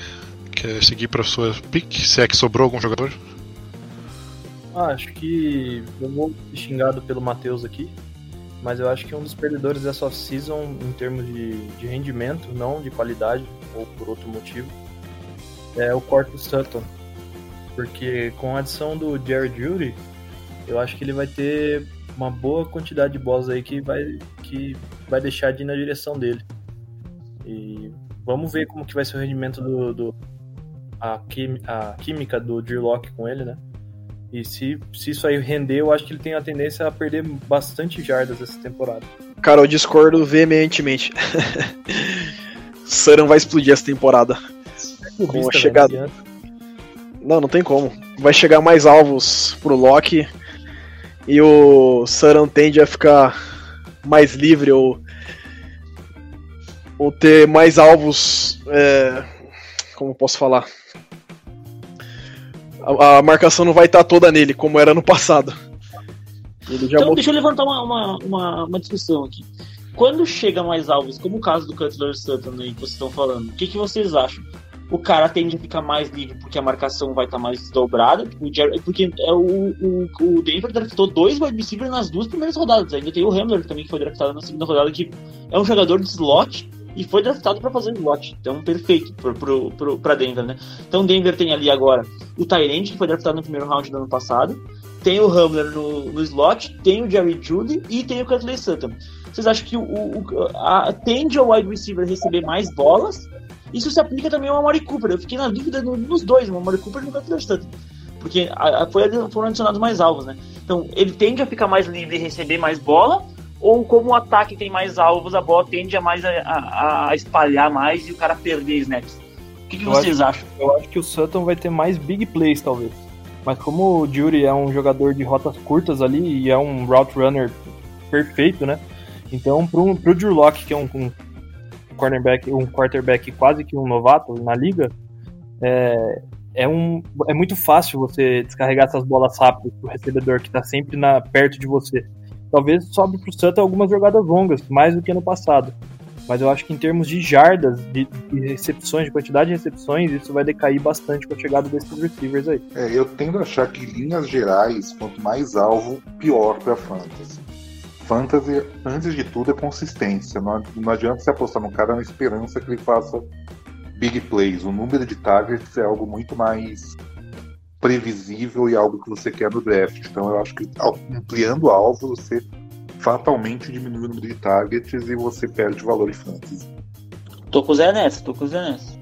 quer seguir para sua pick, se é que sobrou algum jogador. Ah, acho que eu vou ser xingado pelo Matheus aqui, mas eu acho que um dos perdedores dessa off-season em termos de, de rendimento, não de qualidade ou por outro motivo, é o Cortus Sutton. Porque com a adição do Jerry Judy, eu acho que ele vai ter uma boa quantidade de bolas aí que vai, que vai deixar de ir na direção dele. E vamos ver como que vai ser o rendimento do, do a, quim, a química do Drew Locke com ele, né? E se, se isso aí render, eu acho que ele tem a tendência a perder bastante jardas essa temporada. Cara, eu discordo veementemente. Saran vai explodir essa temporada. É com a chegada. Não, não tem como. Vai chegar mais alvos pro Loki e o Saran tende a ficar mais livre ou, ou ter mais alvos. É, como posso falar? A, a, marcação não vai estar toda nele, como era no passado. então, deixa eu levantar uma, uma, uma, uma, discussão aqui. Quando chega mais alvos, como o caso do Cutler Sutton aí que vocês estão falando, o que, que vocês acham? O cara tende a ficar mais livre porque a marcação vai estar tá mais desdobrada. porque é o, o, o Denver draftou dois wide receivers nas duas primeiras rodadas. Ainda tem o Hamler também que foi draftado na segunda rodada, que é um jogador de slot e foi draftado para fazer slot. Então, perfeito para Denver, né? Então, Denver tem ali agora o Tyrant, que foi draftado no primeiro round do ano passado. Tem o Hamler no, no slot, tem o Jerry Judy e tem o Cutley Sutton. Vocês acham que o, o a, tende ao wide receiver receber mais bolas isso se aplica também ao Amari Cooper. Eu fiquei na dúvida nos dois, no Amari Cooper e no Butler Sutton. Porque a, a, foi, foram adicionados mais alvos, né? Então, ele tende a ficar mais livre e receber mais bola, ou como o ataque tem mais alvos, a bola tende a mais a, a, a espalhar mais e o cara perder snaps. O que, que vocês acho, acham? Eu acho que o Sutton vai ter mais big plays, talvez. Mas como o Jury é um jogador de rotas curtas ali e é um route runner perfeito, né? Então, pro, pro Drew Locke, que é um, um cornerback, um quarterback quase que um novato na liga, é, é, um, é muito fácil você descarregar essas bolas rápidas pro recebedor que está sempre na, perto de você. Talvez sobe pro Santa algumas jogadas longas, mais do que no passado. Mas eu acho que em termos de jardas, de, de, recepções, de quantidade de recepções, isso vai decair bastante com a chegada desses receivers aí. É, eu tendo a achar que linhas gerais, quanto mais alvo, pior para fantasy fantasy, antes de tudo, é consistência. Não, não adianta você apostar num cara na esperança que ele faça big plays. O número de targets é algo muito mais previsível e algo que você quer no draft. Então eu acho que ampliando o alvo, você fatalmente diminui o número de targets e você perde valor em fantasy. Tô com o Zé nessa, tô com o Zé nessa.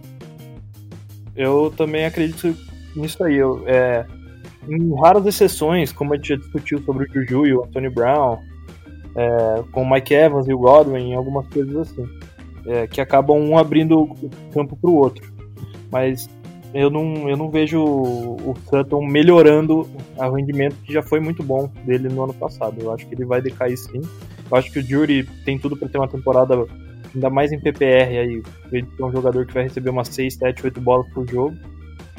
Eu também acredito nisso aí. Eu, é, em raras exceções, como a gente já discutiu sobre o Juju e o Anthony Brown, é, com o Mike Evans e o Godwin, algumas coisas assim, é, que acabam um abrindo o campo para o outro. Mas eu não, eu não vejo o Sutton melhorando o rendimento que já foi muito bom dele no ano passado. Eu acho que ele vai decair sim. Eu acho que o Jury tem tudo para ter uma temporada ainda mais em PPR aí. Ele é um jogador que vai receber umas 6, 7, 8 bolas por jogo.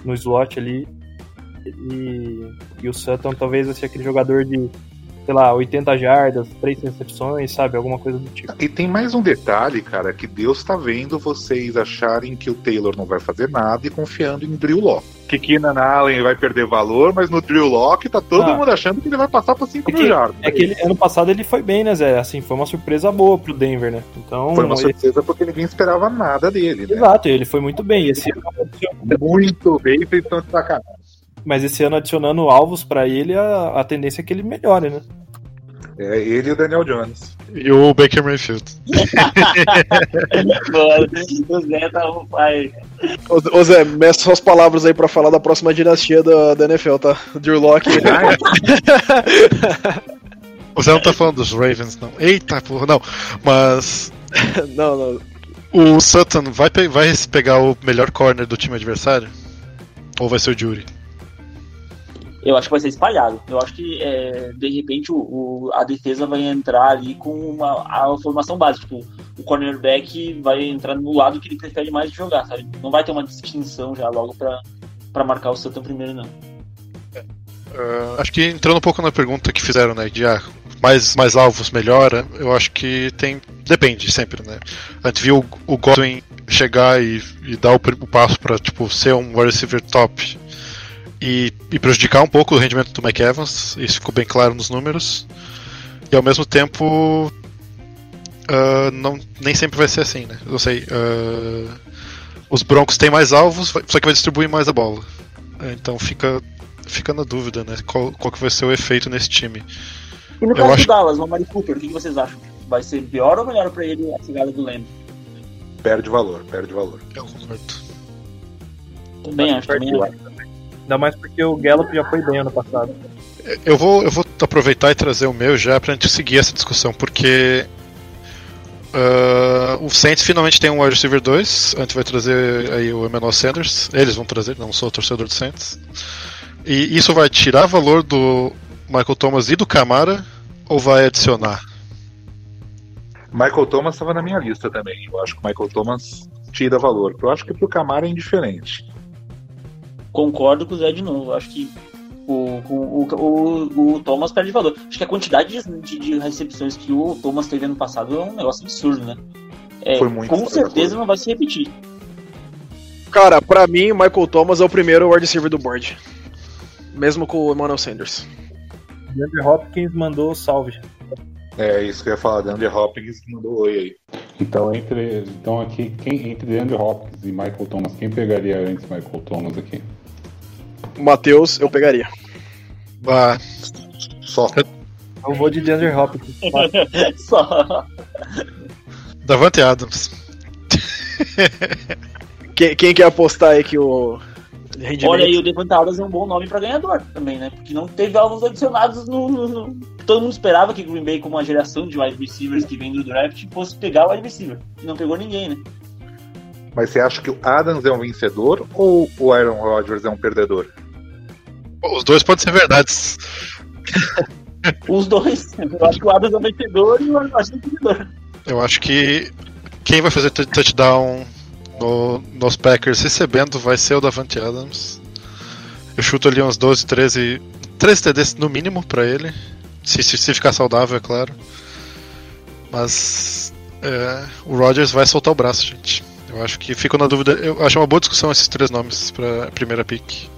no slot ali. E, e o Sutton talvez ser aquele jogador de, sei lá, 80 jardas, 3 recepções, sabe? Alguma coisa do tipo. E tem mais um detalhe, cara, que Deus tá vendo vocês acharem que o Taylor não vai fazer nada e confiando em Drew Locke. Que Keenan Allen vai perder valor, mas no Drew Locke tá todo Ah. mundo achando que ele vai passar pra 5 É mil jardas. é que ele, ano passado ele foi bem, né, Zé? Assim, foi uma surpresa boa pro Denver, né? Então, Foi uma ele- surpresa porque ninguém esperava nada dele, né? exato, ele foi muito bem. Esse ano, Muito bem, vocês estão de sacanagem. Mas esse ano adicionando alvos pra ele, a, a tendência é que ele melhore, né? É ele e o Daniel Jones. E o Baker Mayfield. o Zé tá on fire. Ô, ô Zé, meça suas palavras aí pra falar da próxima dinastia da, da NFL, tá? Drew Locke. O Zé não tá falando dos Ravens, não. Eita, porra, não. Mas não, não. o Sutton vai, pe- vai pegar o melhor corner do time adversário? Ou vai ser o Jury? Eu acho que vai ser espalhado. Eu acho que, é, de repente, o, o- a defesa vai entrar ali com uma, a formação básica. Tipo, o cornerback vai entrar no lado que ele prefere mais jogar, sabe? Não vai ter uma distinção já logo pra marcar o Sutton primeiro, não. Ah, acho que entrando um pouco na pergunta que fizeram, né? De ah, mais, mais alvos melhora, eu acho que tem. Depende sempre, né? A gente viu o, o Godwin chegar e, e dar o, o passo pra tipo, ser um wide receiver top e, e prejudicar um pouco o rendimento do McEvans, isso ficou bem claro nos números. E ao mesmo tempo. ah, não, nem sempre vai ser assim, né? Eu sei. ah, os Broncos têm mais alvos, só que vai distribuir mais a bola. Então fica fica na dúvida, né? Qual, qual que vai ser o efeito nesse time. E no Eu caso acho- do Dallas, o Amari Cooper, o que vocês acham? Vai ser pior ou melhor pra ele a chegada do Lamb? Perde valor, perde valor. Eu concordo. Também acho, também acho. Ainda mais porque o Gallup já foi bem ano passado. Eu vou, eu vou aproveitar e trazer o meu já pra gente seguir essa discussão, porque ah, o Saints finalmente tem um wide receiver 2. A gente vai trazer aí o Emmanuel Sanders. Eles vão trazer, não sou torcedor do Saints. E isso vai tirar valor do Michael Thomas e do Camara ou vai adicionar? Michael Thomas estava na minha lista também. Eu acho que o Michael Thomas tira valor. Eu acho que pro Camara é indiferente. Concordo com o Zé de novo. Acho que o, o, o, o, Thomas perde valor. Acho que a quantidade de, de- recepções que o Thomas teve ano passado é um negócio absurdo, né? É, Foi muito com certeza não vai se repetir. Cara, pra mim, o Michael Thomas é o primeiro wide receiver do board. Mesmo com o Emmanuel Sanders. DeAndre Hopkins mandou salve. É isso que eu ia falar. DeAndre Hopkins mandou oi aí. Então, entre, então aqui, quem, entre DeAndre Hopkins e Michael Thomas, quem pegaria antes Michael Thomas aqui? O Matheus, eu pegaria. Ah, Só. Eu vou de DeAndre Hopkins. Só. Davante Adams. Quem, quem quer apostar aí que o rendimento... Olha aí, o Devante Adams é um bom nome pra ganhador também, né? Porque não teve alvos adicionados no, no- no- Todo mundo esperava que Green Bay, como uma geração de wide receivers que vem do draft, fosse pegar o wide receiver. E não pegou ninguém, né? Mas você acha que o Adams é um vencedor ou o Aaron Rodgers é um perdedor? Os dois podem ser verdades. Os dois. Eu acho que o Adams é o vencedor e o Washington é o vencedor. Eu acho que quem vai fazer touchdown no, nos Packers recebendo vai ser o Davante Adams. Eu chuto ali uns 12, 13, 13 TDs no mínimo pra ele. Se, se, se ficar saudável, é claro. Mas é, o Rodgers vai soltar o braço, gente. Eu acho que fico na dúvida. Eu acho uma boa discussão esses três nomes pra primeira pick.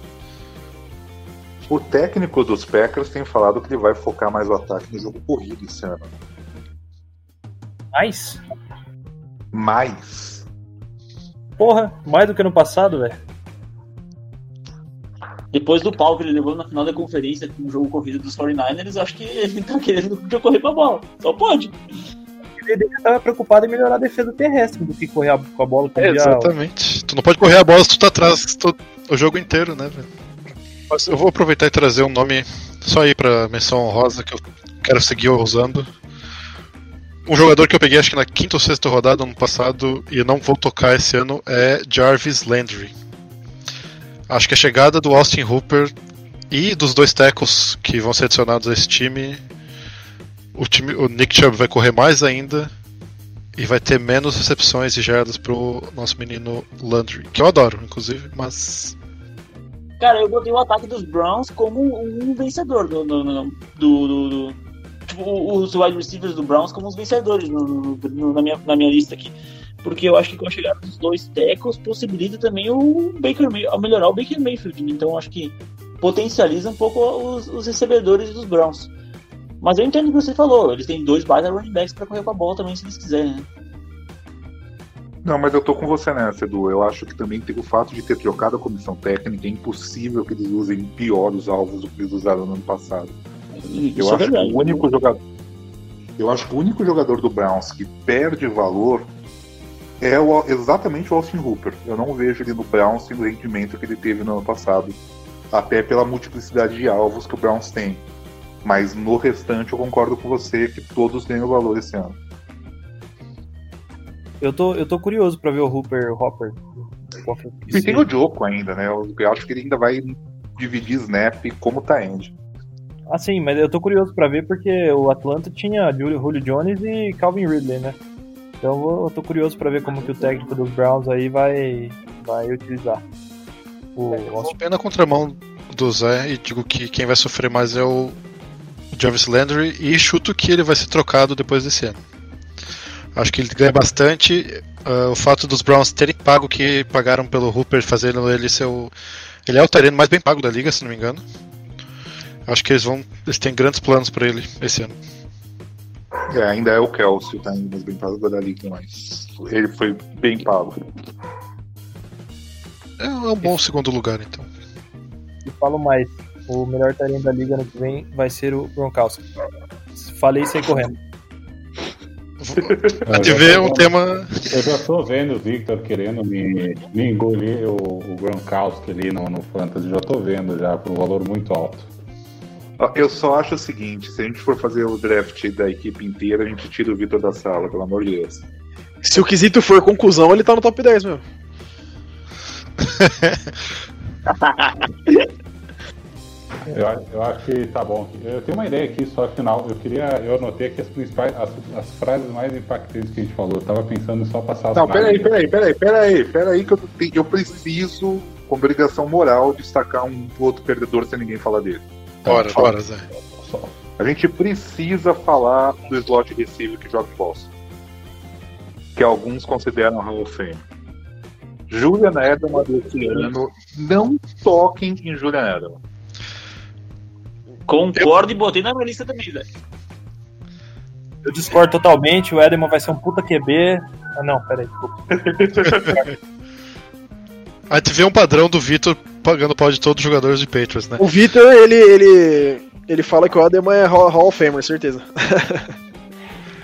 O técnico dos Packers tem falado que ele vai focar mais o ataque no jogo corrido esse ano. Mais? Mas Porra, mais do que ano passado, velho. Depois do pau que ele levou na final da conferência com o jogo corrido dos 49ers, eu acho que ele tá querendo correr pra bola. Só pode. Devia estar preocupado em melhorar a defesa terrestre do que correr a- com a bola com dia- Exatamente. Tu não pode correr a bola se tu tá atrás to- o jogo inteiro, né? Mas eu vou aproveitar e trazer um nome só aí pra menção honrosa que eu quero seguir usando. Um jogador que eu peguei acho que na quinta ou sexta rodada ano passado e não vou tocar esse ano é Jarvis Landry. Acho que a chegada do Austin Hooper e dos dois tackles que vão ser adicionados a esse time, o, time, o Nick Chubb vai correr mais ainda e vai ter menos recepções e jardas pro nosso menino Landry, que eu adoro, inclusive, mas Cara, eu botei o ataque dos Browns como um vencedor do. do, do, do, do tipo, os wide receivers do Browns como os vencedores no, no, na, minha, na minha lista aqui. Porque eu acho que com a chegada dos dois tackles possibilita também o Baker May, melhorar o Baker Mayfield. Então acho que potencializa um pouco os, os recebedores dos Browns. Mas eu entendo o que você falou, eles têm dois baita running backs para correr com a bola também, se eles quiserem, né? Não, mas eu tô com você nessa, Edu. Eu acho que também tem o fato de ter trocado a comissão técnica. É impossível que eles usem pior os alvos do que eles usaram no ano passado. Isso eu é acho verdade. que o único jogador. Eu acho que o único jogador do Browns que perde valor é o- exatamente o Austin Hooper. Eu não vejo ele no Browns tendo o rendimento que ele teve no ano passado. Até pela multiplicidade de alvos que o Browns tem. Mas no restante eu concordo com você que todos ganham valor esse ano. Eu tô, eu tô curioso pra ver o Hooper Hopper. Qual que- E tem o Joko ainda, né? Eu eu acho que ele ainda vai dividir snap como tá end. Ah, sim, mas eu tô curioso pra ver porque o Atlanta tinha Julio, Jones e Calvin Ridley, né? Então eu tô curioso pra ver como que o técnico dos Browns aí vai, vai utilizar. O, Eu vou bem na contramão do Zé e digo que quem vai sofrer mais é o Jarvis Landry e chuto que ele vai ser trocado depois desse ano. Acho que ele ganha bastante. ah, o fato dos Browns terem pago o que pagaram pelo Hooper, fazendo ele ser o. Ele é o terreno mais bem pago da liga, se não me engano. Acho que eles vão. Eles têm grandes planos para ele esse ano. É, ainda é o Kelsey, tá ainda mais bem pago da liga, mas ele foi bem pago. É um bom segundo lugar, então. e falo mais, o melhor talento da liga ano que vem vai ser o Gronkowski. Falei isso aí correndo. A TV é um tema. Eu já tô vendo o Victor querendo me, me engolir o, o Gronkowski ali no, no Fantasy. Já tô vendo já por um valor muito alto. Eu só acho o seguinte: se a gente for fazer o draft da equipe inteira, a gente tira o Vitor da sala, pelo amor de Deus. Se o quesito for conclusão, ele tá no top 10 mesmo. Eu, acho- eu acho que tá bom. Eu tenho uma ideia aqui, só final. Eu queria. Eu anotei aqui as principais. As, as frases mais impactantes que a gente falou. Eu tava pensando em só passar as Não, peraí, peraí, peraí, peraí, peraí, que eu, eu preciso, com obrigação moral, destacar um outro perdedor sem ninguém falar dele. Bora, bora, Zé. Só. A gente precisa falar do slot receiver que joga em Boston. Que alguns consideram Hall of Fame. Julian Edelman desse ano. Não toquem em Julian Edelman. Concordo e botei na minha lista também, velho. Eu discordo totalmente, o Edelman vai ser um puta QB. Ah não, peraí, desculpa. A gente vê um padrão do Vitor pagando pau de todos os jogadores de Patriots, né? O Vitor, ele, ele, ele fala que o Ademan é Hall, Hall of Famer, certeza.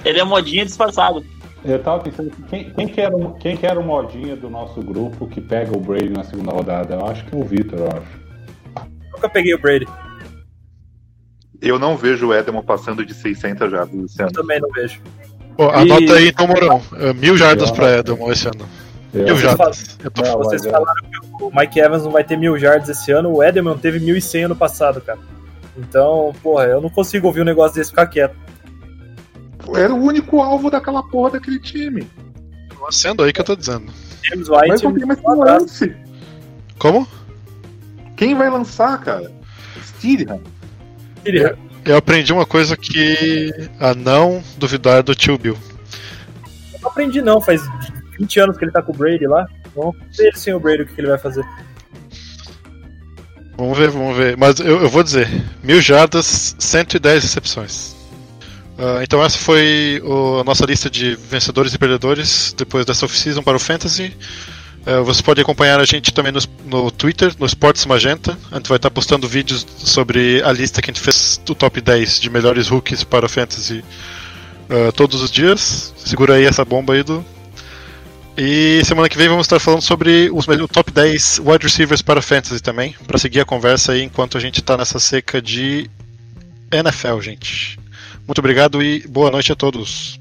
Ele é modinha disfarçado. Eu tava pensando que quem, quem, que era, o- quem que era o modinha do nosso grupo que pega o Brady na segunda rodada? Eu acho que é o Vitor, eu acho. Nunca peguei o Brady, Eu não vejo o Edelman passando de 600 jardas esse eu ano. também não vejo. Pô, E- anota aí então, Morão. É, mil jardas Eu- pra Edelman esse ano. Eu, Mil Vocês jardas. Eu tô Não, Vocês é- falaram que o Mike Evans não vai ter mil yards esse ano, o Edelman teve 1.100 ano passado, cara. Então, porra, eu não consigo ouvir um negócio desse e ficar quieto. Era o único alvo daquela porra daquele time. Sendo aí que eu tô dizendo. James White Mas não tem mais um abraço. lance. Como? Quem vai lançar, cara? Steelham. Eu aprendi uma coisa que a não duvidar do tio Bill. Eu não aprendi não, faz 20 anos que ele tá com o Brady lá. Vamos ver sem o Brady o que, que ele vai fazer. Vamos ver, vamos ver. Mas eu, eu vou dizer: mil jardas, 110 recepções. Ah, então, essa foi o- a nossa lista de vencedores e perdedores depois dessa off-season para o Fantasy. Ah, você pode acompanhar a gente também no, no Twitter, no Sports Magenta. A gente vai estar postando vídeos sobre a lista que a gente fez do top 10 de melhores rookies para Fantasy ah, todos os dias. Segura aí essa bomba aí do. E semana que vem vamos estar falando sobre os o top 10 wide receivers para fantasy também, para seguir a conversa aí enquanto a gente está nessa seca de NFL, gente. Muito obrigado e boa noite a todos.